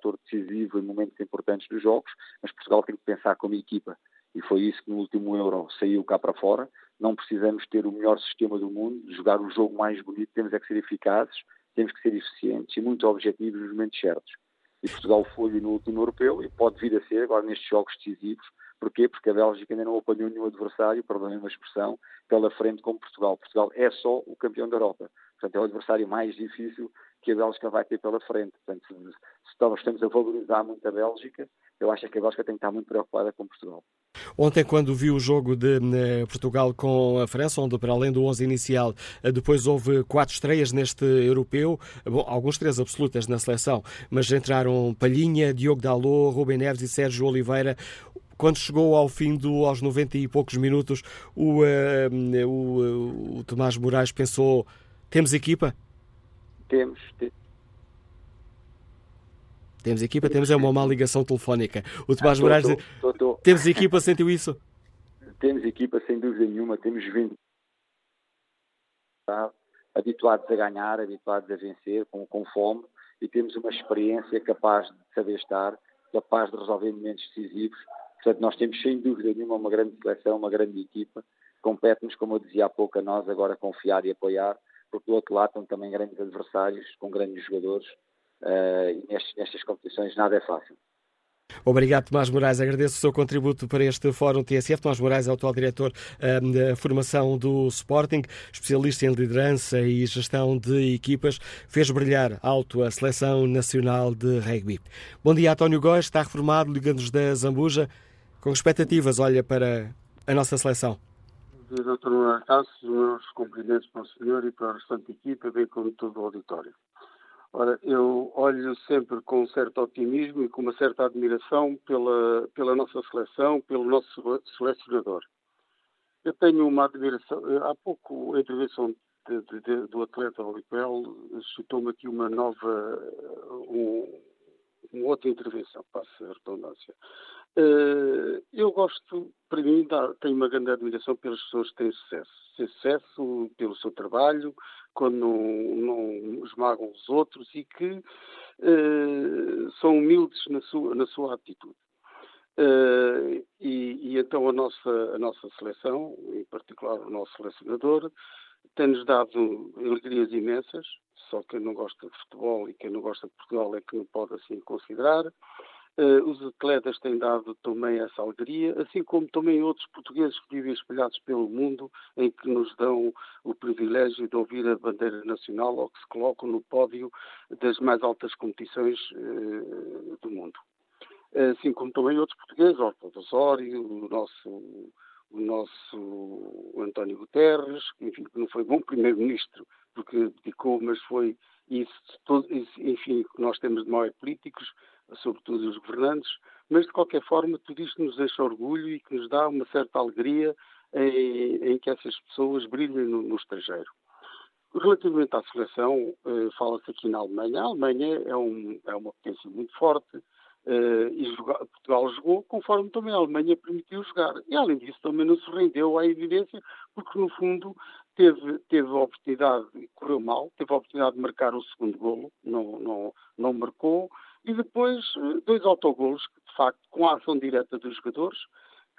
fator decisivo em momentos importantes dos jogos, mas Portugal tem que pensar como equipa. E foi isso que no último Euro saiu cá para fora. Não precisamos ter o melhor sistema do mundo, jogar o jogo mais bonito, temos é que ser eficazes, temos que ser eficientes e muito objetivos nos momentos certos. E Portugal foi no último europeu e pode vir a ser agora nestes jogos decisivos. Porquê? Porque a Bélgica ainda não apanhou nenhum adversário, perdão uma expressão, pela frente como Portugal. Portugal é só o campeão da Europa. Portanto, é o adversário mais difícil que a Bélgica vai ter pela frente. Portanto, se nós estamos a valorizar muito a Bélgica, eu acho que a Bélgica tem que estar muito preocupada com Portugal. Ontem, quando viu o jogo de eh, Portugal com a França, onde para além do 11 inicial, eh, depois houve quatro estreias neste europeu, bom, alguns três absolutas na seleção, mas entraram Palhinha, Diogo Dalot, Rubem Neves e Sérgio Oliveira quando chegou ao fim do, aos 90 e poucos minutos, o, uh, o, o Tomás Moraes pensou: temos equipa? Temos. Temos equipa, temos é uma má ligação telefónica. O Tomás ah, Moraes temos equipa, sentiu isso? Temos equipa, sem dúvida nenhuma, temos vindo habituados a ganhar, habituados a vencer, com, com fome, e temos uma experiência capaz de saber estar, capaz de resolver momentos decisivos. Portanto, nós temos sem dúvida nenhuma uma grande seleção, uma grande equipa. Compete-nos, como eu dizia há pouco, a nós agora confiar e apoiar porque do outro lado estão também grandes adversários, com grandes jogadores, uh, e nestas, nestas competições nada é fácil. Obrigado, Tomás Moraes. Agradeço o seu contributo para este Fórum TSF. Tomás Moraes é o atual diretor um, da formação do Sporting, especialista em liderança e gestão de equipas. Fez brilhar alto a Seleção Nacional de Rugby. Bom dia, António Góes. Está reformado, ligando-nos da Zambuja. Com expectativas, olha para a nossa seleção dia, Dr. Nuno os meus cumprimentos para o senhor e para a restante equipa, bem como todo o auditório. Ora, eu olho sempre com um certo otimismo e com uma certa admiração pela, pela nossa seleção, pelo nosso selecionador. Eu tenho uma admiração. Há pouco a intervenção de, de, de, do atleta Olipel citou-me aqui uma nova, um, uma outra intervenção, passa a redundância. Uh, eu gosto, para mim, tenho uma grande admiração pelas pessoas que têm sucesso. Têm sucesso pelo seu trabalho, quando não, não esmagam os outros e que uh, são humildes na sua, na sua atitude. Uh, e, e, então a nossa, a nossa seleção, em particular o nosso selecionador, tem-nos dado alegrias imensas, só quem não gosta de futebol e quem não gosta de Portugal é que não pode assim considerar. Uh, os atletas têm dado também essa alegria, assim como também outros portugueses que vivem espalhados pelo mundo, em que nos dão o privilégio de ouvir a bandeira nacional ou que se colocam no pódio das mais altas competições uh, do mundo. Assim como também outros portugueses, o Osório, o nosso, o nosso António Guterres, enfim, que não foi bom primeiro-ministro, porque dedicou, mas foi isso, todo, isso, enfim, que nós temos de maior políticos, sobretudo os governantes, mas de qualquer forma tudo isto nos deixa orgulho e que nos dá uma certa alegria em, em que essas pessoas brilhem no, no estrangeiro. Relativamente à seleção, eh, fala-se aqui na Alemanha. A Alemanha é, um, é uma potência muito forte eh, e Portugal jogou conforme também a Alemanha permitiu jogar. E além disso também não se rendeu à evidência, porque no fundo teve, teve a oportunidade, correu mal, teve a oportunidade de marcar o segundo golo, não, não, não marcou, e depois eh, dois autogolos que, de facto, com a ação direta dos jogadores,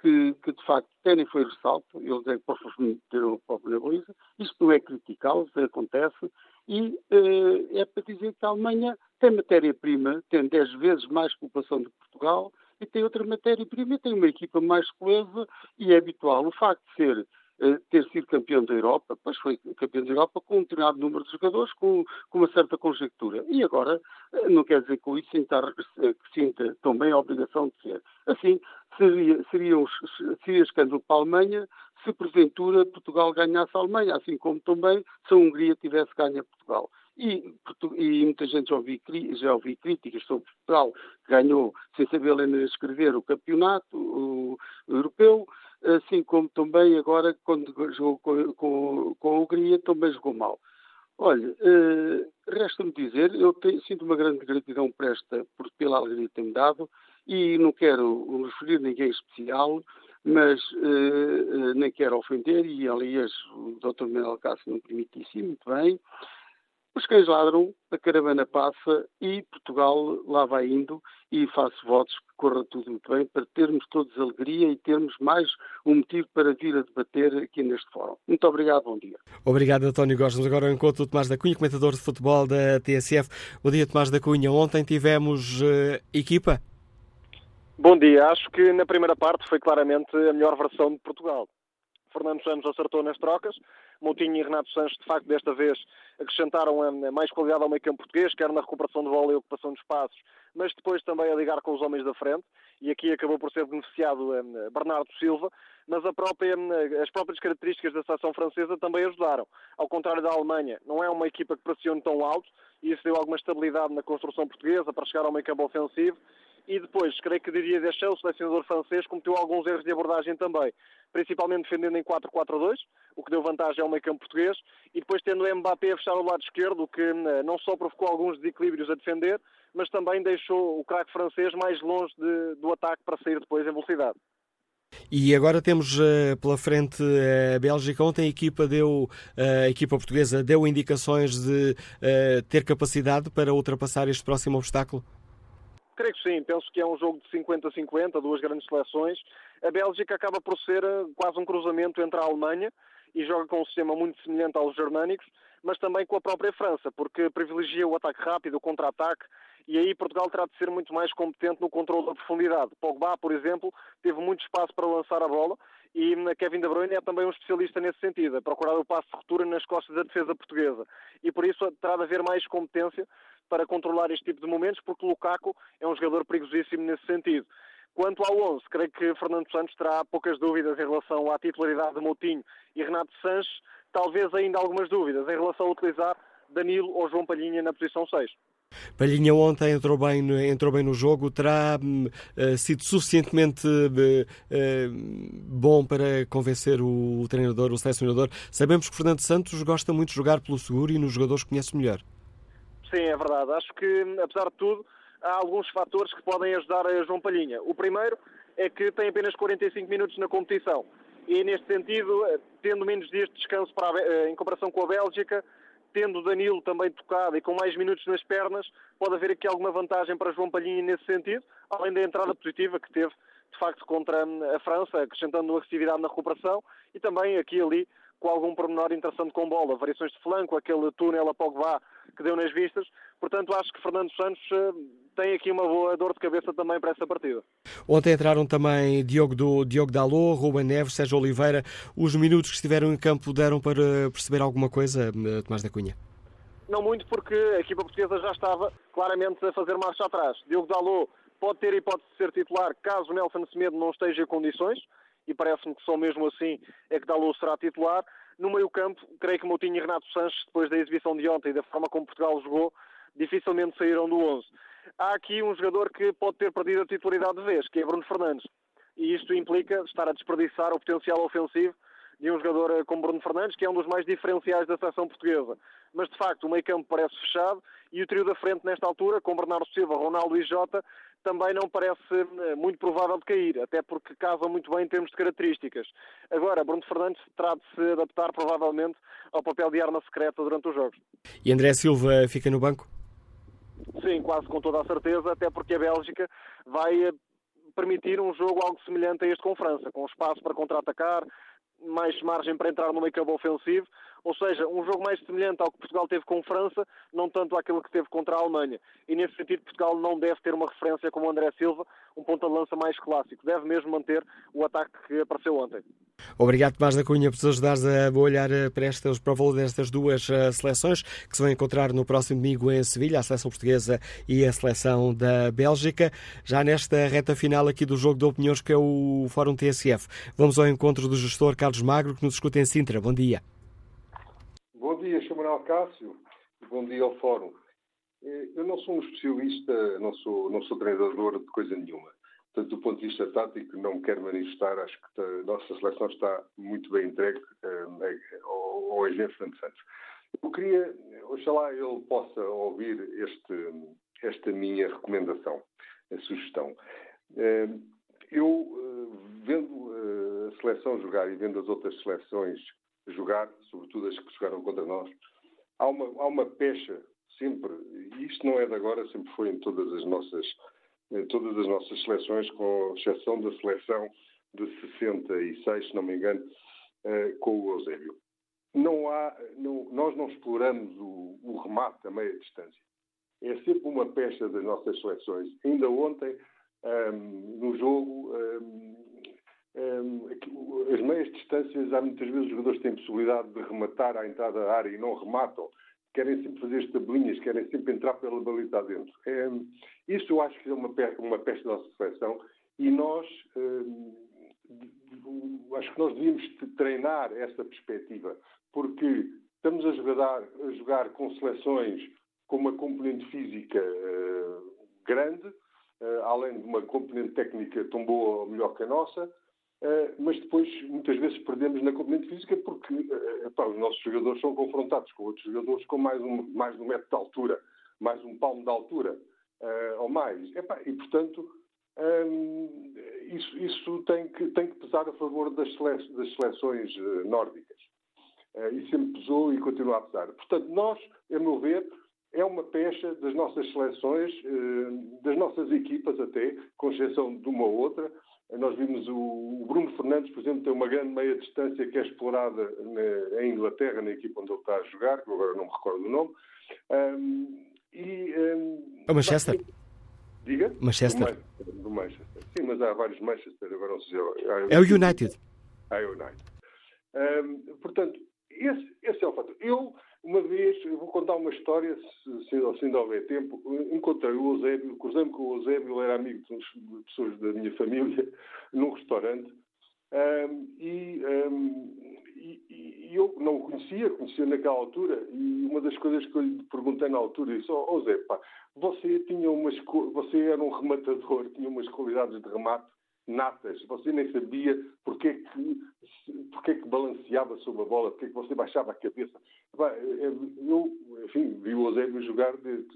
que, que de facto terem foi ressalto, eles é que meteram o próprio na baliza, isto não é criticá-los, acontece, e eh, é para dizer que a Alemanha tem matéria-prima, tem 10 vezes mais população do que Portugal, e tem outra matéria-prima, tem uma equipa mais coesa, e é habitual. O facto de ser ter sido campeão da Europa, pois foi campeão da Europa com um determinado número de jogadores, com, com uma certa conjectura. E agora, eh, não quer dizer com isso eh, que sinta também a obrigação de ser. Assim, seria, seria, um, seria escândalo para a Alemanha se porventura Portugal ganhasse a Alemanha, assim como também se a Hungria tivesse ganho a Portugal. E, e, muita gente já ouvi, já ouvi críticas sobre Portugal, que ganhou, sem saber ler nem escrever, o campeonato o, o europeu, assim como também agora, quando jogou com, com, com a Hungria, também jogou mal. Olha, uh, resta-me dizer, eu tenho, sinto uma grande gratidão por esta, por, pela alegria que tem-me dado e não quero referir ninguém especial, mas uh, nem quero ofender, e aliás o Dr. Manuel Cássio não permite isso muito bem, os cães ladram, a caravana passa e Portugal lá vai indo e faço votos que corra tudo muito bem para termos todos alegria e termos mais um motivo para vir a debater aqui neste fórum. Muito obrigado, bom dia. Obrigado, António Gosmes. Agora eu encontro o Tomás da Cunha, comentador de futebol da TSF. Bom dia, Tomás da Cunha. Ontem tivemos uh, equipa? Bom dia. Acho que na primeira parte foi claramente a melhor versão de Portugal. Fernando Santos acertou nas trocas. Moutinho e Renato Sanches, de facto, desta vez acrescentaram a mais qualidade ao meio campo português, quer na recuperação de bola e ocupação de espaços, mas depois também a ligar com os homens da frente. E aqui acabou por ser beneficiado Bernardo Silva, mas própria, as próprias características da seleção francesa também ajudaram. Ao contrário da Alemanha, não é uma equipa que pressione tão alto, e isso deu alguma estabilidade na construção portuguesa para chegar ao meio campo ofensivo e depois, creio que diria Deschamps, o selecionador francês, cometeu alguns erros de abordagem também, principalmente defendendo em 4-4-2, o que deu vantagem ao meio campo português, e depois tendo o Mbappé a fechar o lado esquerdo, o que eh, não só provocou alguns desequilíbrios a defender, mas também deixou o craque francês mais longe de, do ataque para sair depois em velocidade. E agora temos uh, pela frente a Bélgica. Ontem a equipa deu, a equipa portuguesa deu indicações de ter capacidade para ultrapassar este próximo obstáculo? Creio que sim, penso que é um jogo de 50-50, duas grandes seleções. A Bélgica acaba por ser eh, quase um cruzamento entre a Alemanha e joga com um sistema muito semelhante aos germânicos, mas também com a própria França, porque privilegia o ataque rápido, o contra-ataque, e aí Portugal terá de ser muito mais competente no controle da profundidade. Pogba, por exemplo, teve muito espaço para lançar a bola e hum, Kevin De Bruyne é também um especialista nesse sentido, a procurar o passo de ruptura nas costas da defesa portuguesa. E por isso terá de haver mais competência para controlar este tipo de momentos, porque Lukaku é um jogador perigosíssimo nesse sentido. Quanto ao 11, creio que Fernando Santos terá poucas dúvidas em relação à titularidade de Moutinho e Renato Sanches, talvez ainda algumas dúvidas em relação a utilizar Danilo ou João Palhinha na posição 6. Palhinha ontem entrou bem, entrou bem no jogo, terá uh, sido suficientemente uh, bom para convencer o, treinador, o selecionador. Sabemos que Fernando Santos gosta muito de jogar pelo seguro e nos jogadores conhece melhor. Sim, é verdade. Acho que, apesar de tudo, há alguns fatores que podem ajudar a João Palhinha. O primeiro é que tem apenas 45 minutos na competição. E, neste sentido, eh, tendo menos dias de descanso para eh, em comparação com a Bélgica, tendo Danilo também tocado e com mais minutos nas pernas, pode haver aqui alguma vantagem para João Palhinha nesse sentido, além da entrada positiva que teve, de facto, contra hum, a França, acrescentando agressividade na recuperação e também aqui e ali com algum pormenor interessante com bola, variações de flanco, aquele túnel a Pogba que deu nas vistas. Portanto, acho que Fernando Santos eh, tem aqui uma boa dor de cabeça também para essa partida. Ontem entraram também Diogo, do, Diogo Dalot, Ruben Neves, Sérgio Oliveira. Os minutos que estiveram em campo deram para perceber alguma coisa, eh, Tomás da Cunha? Não muito, porque a equipa portuguesa já estava claramente a fazer marcha atrás. Diogo Dalot pode ter hipótese de ser titular caso Nelson Semedo não esteja em condições, e parece-me que só mesmo assim é que Dalot será titular. No meio campo, creio que Moutinho e Renato Sanches, depois da exibição de ontem e da forma como Portugal jogou, dificilmente saíram do 11. Há aqui um jogador que pode ter perdido a titularidade de vez, que é Bruno Fernandes. E isto implica estar a desperdiçar o potencial ofensivo de um jogador eh, como Bruno Fernandes, que é um dos mais diferenciais da seleção portuguesa. Mas, de facto, o meio campo parece fechado e o trio da frente, nesta altura, com Bernardo Silva, Ronaldo e Jota, também não parece eh, muito provável de cair, até porque casam muito bem em termos de características. Agora, Bruno Fernandes terá de se adaptar, provavelmente, ao papel de arma secreta durante os jogos. E André Silva fica no banco? Sim, quase com toda a certeza, até porque a Bélgica vai eh, permitir um jogo algo semelhante a este com França, com espaço para contra-atacar, mais margem para entrar no meio campo ofensivo, ou seja, um jogo mais semelhante ao que Portugal teve com França, não tanto àquilo que teve contra a Alemanha. E nesse sentido, Portugal não deve ter uma referência como André Silva, um ponta de lança mais clássico. Deve mesmo manter o ataque que apareceu ontem. Obrigado, Tomás da Cunha, por nos ajudares a olhar eh, para, estas, para o valor destas duas eh, seleções que se vão encontrar no próximo domingo em Sevilha, a seleção portuguesa e a seleção da Bélgica. Já nesta reta final aqui do jogo de opiniões que é o Fórum TSF. Vamos ao encontro do gestor Carlos Magro, que nos escuta em Sintra. Bom dia. Bom dia, Manuel Cássio. Bom dia ao Fórum. Eh, eu não sou um especialista, não sou, não sou treinador de coisa nenhuma. Portanto, do ponto de vista tático, não me quero manifestar. Acho que a nossa seleção está muito bem entregue uh, ao, ao engenheiro Fernando Santos. Eu queria, oxalá ele possa ouvir este, esta minha recomendação, a sugestão. Eu, vendo seleção jogar e vendo as outras seleções jogar, sobretudo as que jogaram contra nós, há uma, há uma pecha sempre, e isto não é de agora, sempre foi em todas as nossas, em todas as nossas seleções, com exceção da seleção de 66, se não me engano, uh, com o Eusébio. Não há, não, nós não exploramos o, o remate a meia distância. É sempre uma pecha das nossas seleções. Ainda ontem, um, ehm, no jogo, um, ehm, as meias distâncias, há muitas vezes os jogadores têm possibilidade de rematar à entrada da área e não rematam. Querem sempre fazer estabelinhas, querem sempre entrar pela baliza dentro. É, isso eu acho que é uma, uma da nossa seleção e nós, acho que nós devíamos treinar essa perspectiva, porque estamos a jogar, a jogar com seleções com uma componente física uh, grande, além de uma componente técnica tão boa ou melhor que a nossa, mas depois muitas vezes perdemos na componente física porque epá, os nossos jogadores são confrontados com outros jogadores com mais um, mais um metro de altura, mais um palmo de altura uh, ou mais. E portanto um, isso, isso tem, que, tem que pesar a favor das, sele das seleções nórdicas. e sempre pesou e continua a pesar. Portanto, nós, a meu ver, é uma pecha das nossas seleções, das nossas equipas até, com exceção de uma ou outra, nós vimos o, Bruno Fernandes, por exemplo, tem uma grande meia distância que é explorada na, em Inglaterra, na equipa onde ele está a jogar, que agora não me recordo o nome. Um, e, um, é o Manchester? Diga? Manchester. Do, Manchester. Sim, mas há vários Manchester, agora não sei. É o United. É o United. Um, portanto, esse, esse é o fator. Eu uma vez, eu vou contar uma história, se, se, se ainda houver tempo. Encontrei o Eusébio, cruzei-me com o Eusébio, ele era amigo de pessoas da minha família, num restaurante. Um, e, um, e, e, eu não o conhecia, conhecia naquela altura. E uma das coisas que eu lhe perguntei na altura, disse: Ó oh, Zé, pá, você, tinha umas, você era um rematador, tinha umas qualidades de remate natas. Você nem sabia porque é que, porque é que balanceava sobre a bola, porque é que você baixava a cabeça. Eu, enfim, vi o Eusébio jogar desde,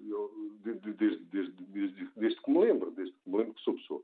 desde, desde, desde, que me lembro, desde que me lembro que sou pessoa.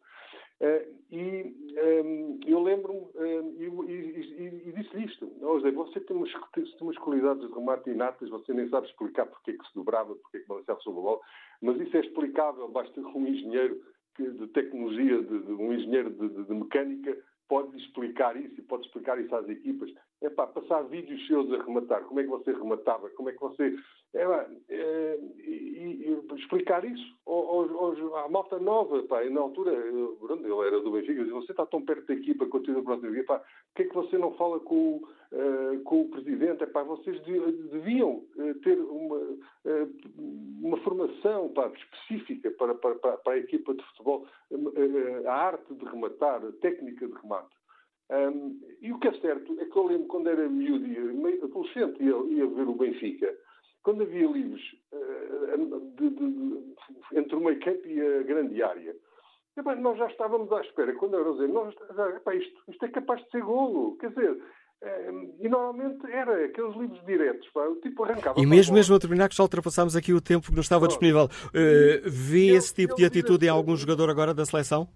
Uh, e ehm, eu lembro-me uh, e, e, disse-lhe isto. José, você tem umas, tem umas qualidades de remate inatas, você nem sabe explicar porque é que se dobrava, porque é que balançava sobre a bola, mas isso é explicável, basta um engenheiro de tecnologia, de, de um engenheiro de, de, mecânica, pode explicar isso e pode explicar isso às equipas. É pá, passar vídeos seus a rematar, como é que você rematava, como é que você. É, pá, é, e, e, explicar isso aos, aos, à malta nova, pá, e na altura, eu, ele era do Benfica, dizia, você está tão perto da equipa, continua para o pá, por que é que você não fala com, uh, com o presidente? É, pá, vocês deviam uh, ter uma, uma formação pá, específica para, para, para, a equipa de futebol, a arte de rematar, a técnica de remate. Um, e o que é certo é que eu lembro quando era miúdo, meio adolescente, ia, ia ver o Benfica, quando havia livros uh, de, de, de, entre o meio campo e a grande área, epá, nós já estávamos à espera. Quando eu dizer, nós, epá, isto, isto, é capaz de ser golo. Quer dizer, e normalmente era aqueles livros diretos, pá, o tipo arrancava. E mesmo, mesmo a terminar, que já ultrapassámos aqui o tempo que nos estava disponível. Uh, vê eu, esse tipo de atitude em algum jogador agora da seleção?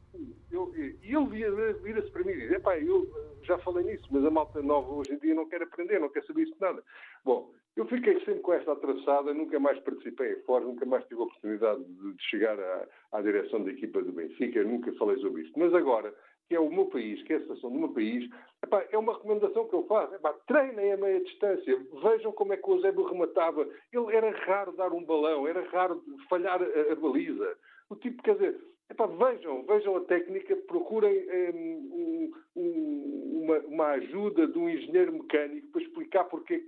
Ele vira-se para mim e diz: pá, eu já falei nisso, mas a malta nova hoje em dia não quer aprender, não quer saber isso de nada. Bom, eu fiquei sempre com esta atraçada, nunca mais participei em fora, nunca mais tive a oportunidade de, de chegar à, à, direção da equipa do Benfica, nunca falei sobre isto. Mas agora, que é o meu país, que é a situação do meu país, epá, é uma recomendação que eu faço. Epá, treinem a meia distância, vejam como é que o Eusébio rematava. Ele era raro dar um balão, era raro falhar a, a baliza. O tipo, quer dizer, Epá, vejam, vejam a técnica, procurem um, um, uma, uma, ajuda de um engenheiro mecânico para explicar porque,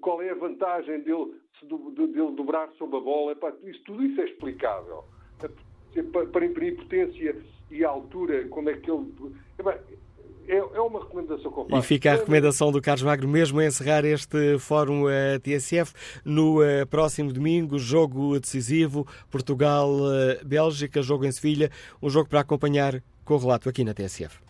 qual é a vantagem dele, dele dobrar sobre a bola. Epá, isso, tudo isso é explicável. Para, imprimir potência e altura, como é que ele. Epá, é, é uma recomendação que eu faço. E fica a recomendação do Carlos Magno mesmo a encerrar este Fórum uh, TSF no uh, próximo domingo, jogo decisivo, Portugal-Bélgica, jogo em Sevilha, um jogo para acompanhar com o relato aqui na TSF.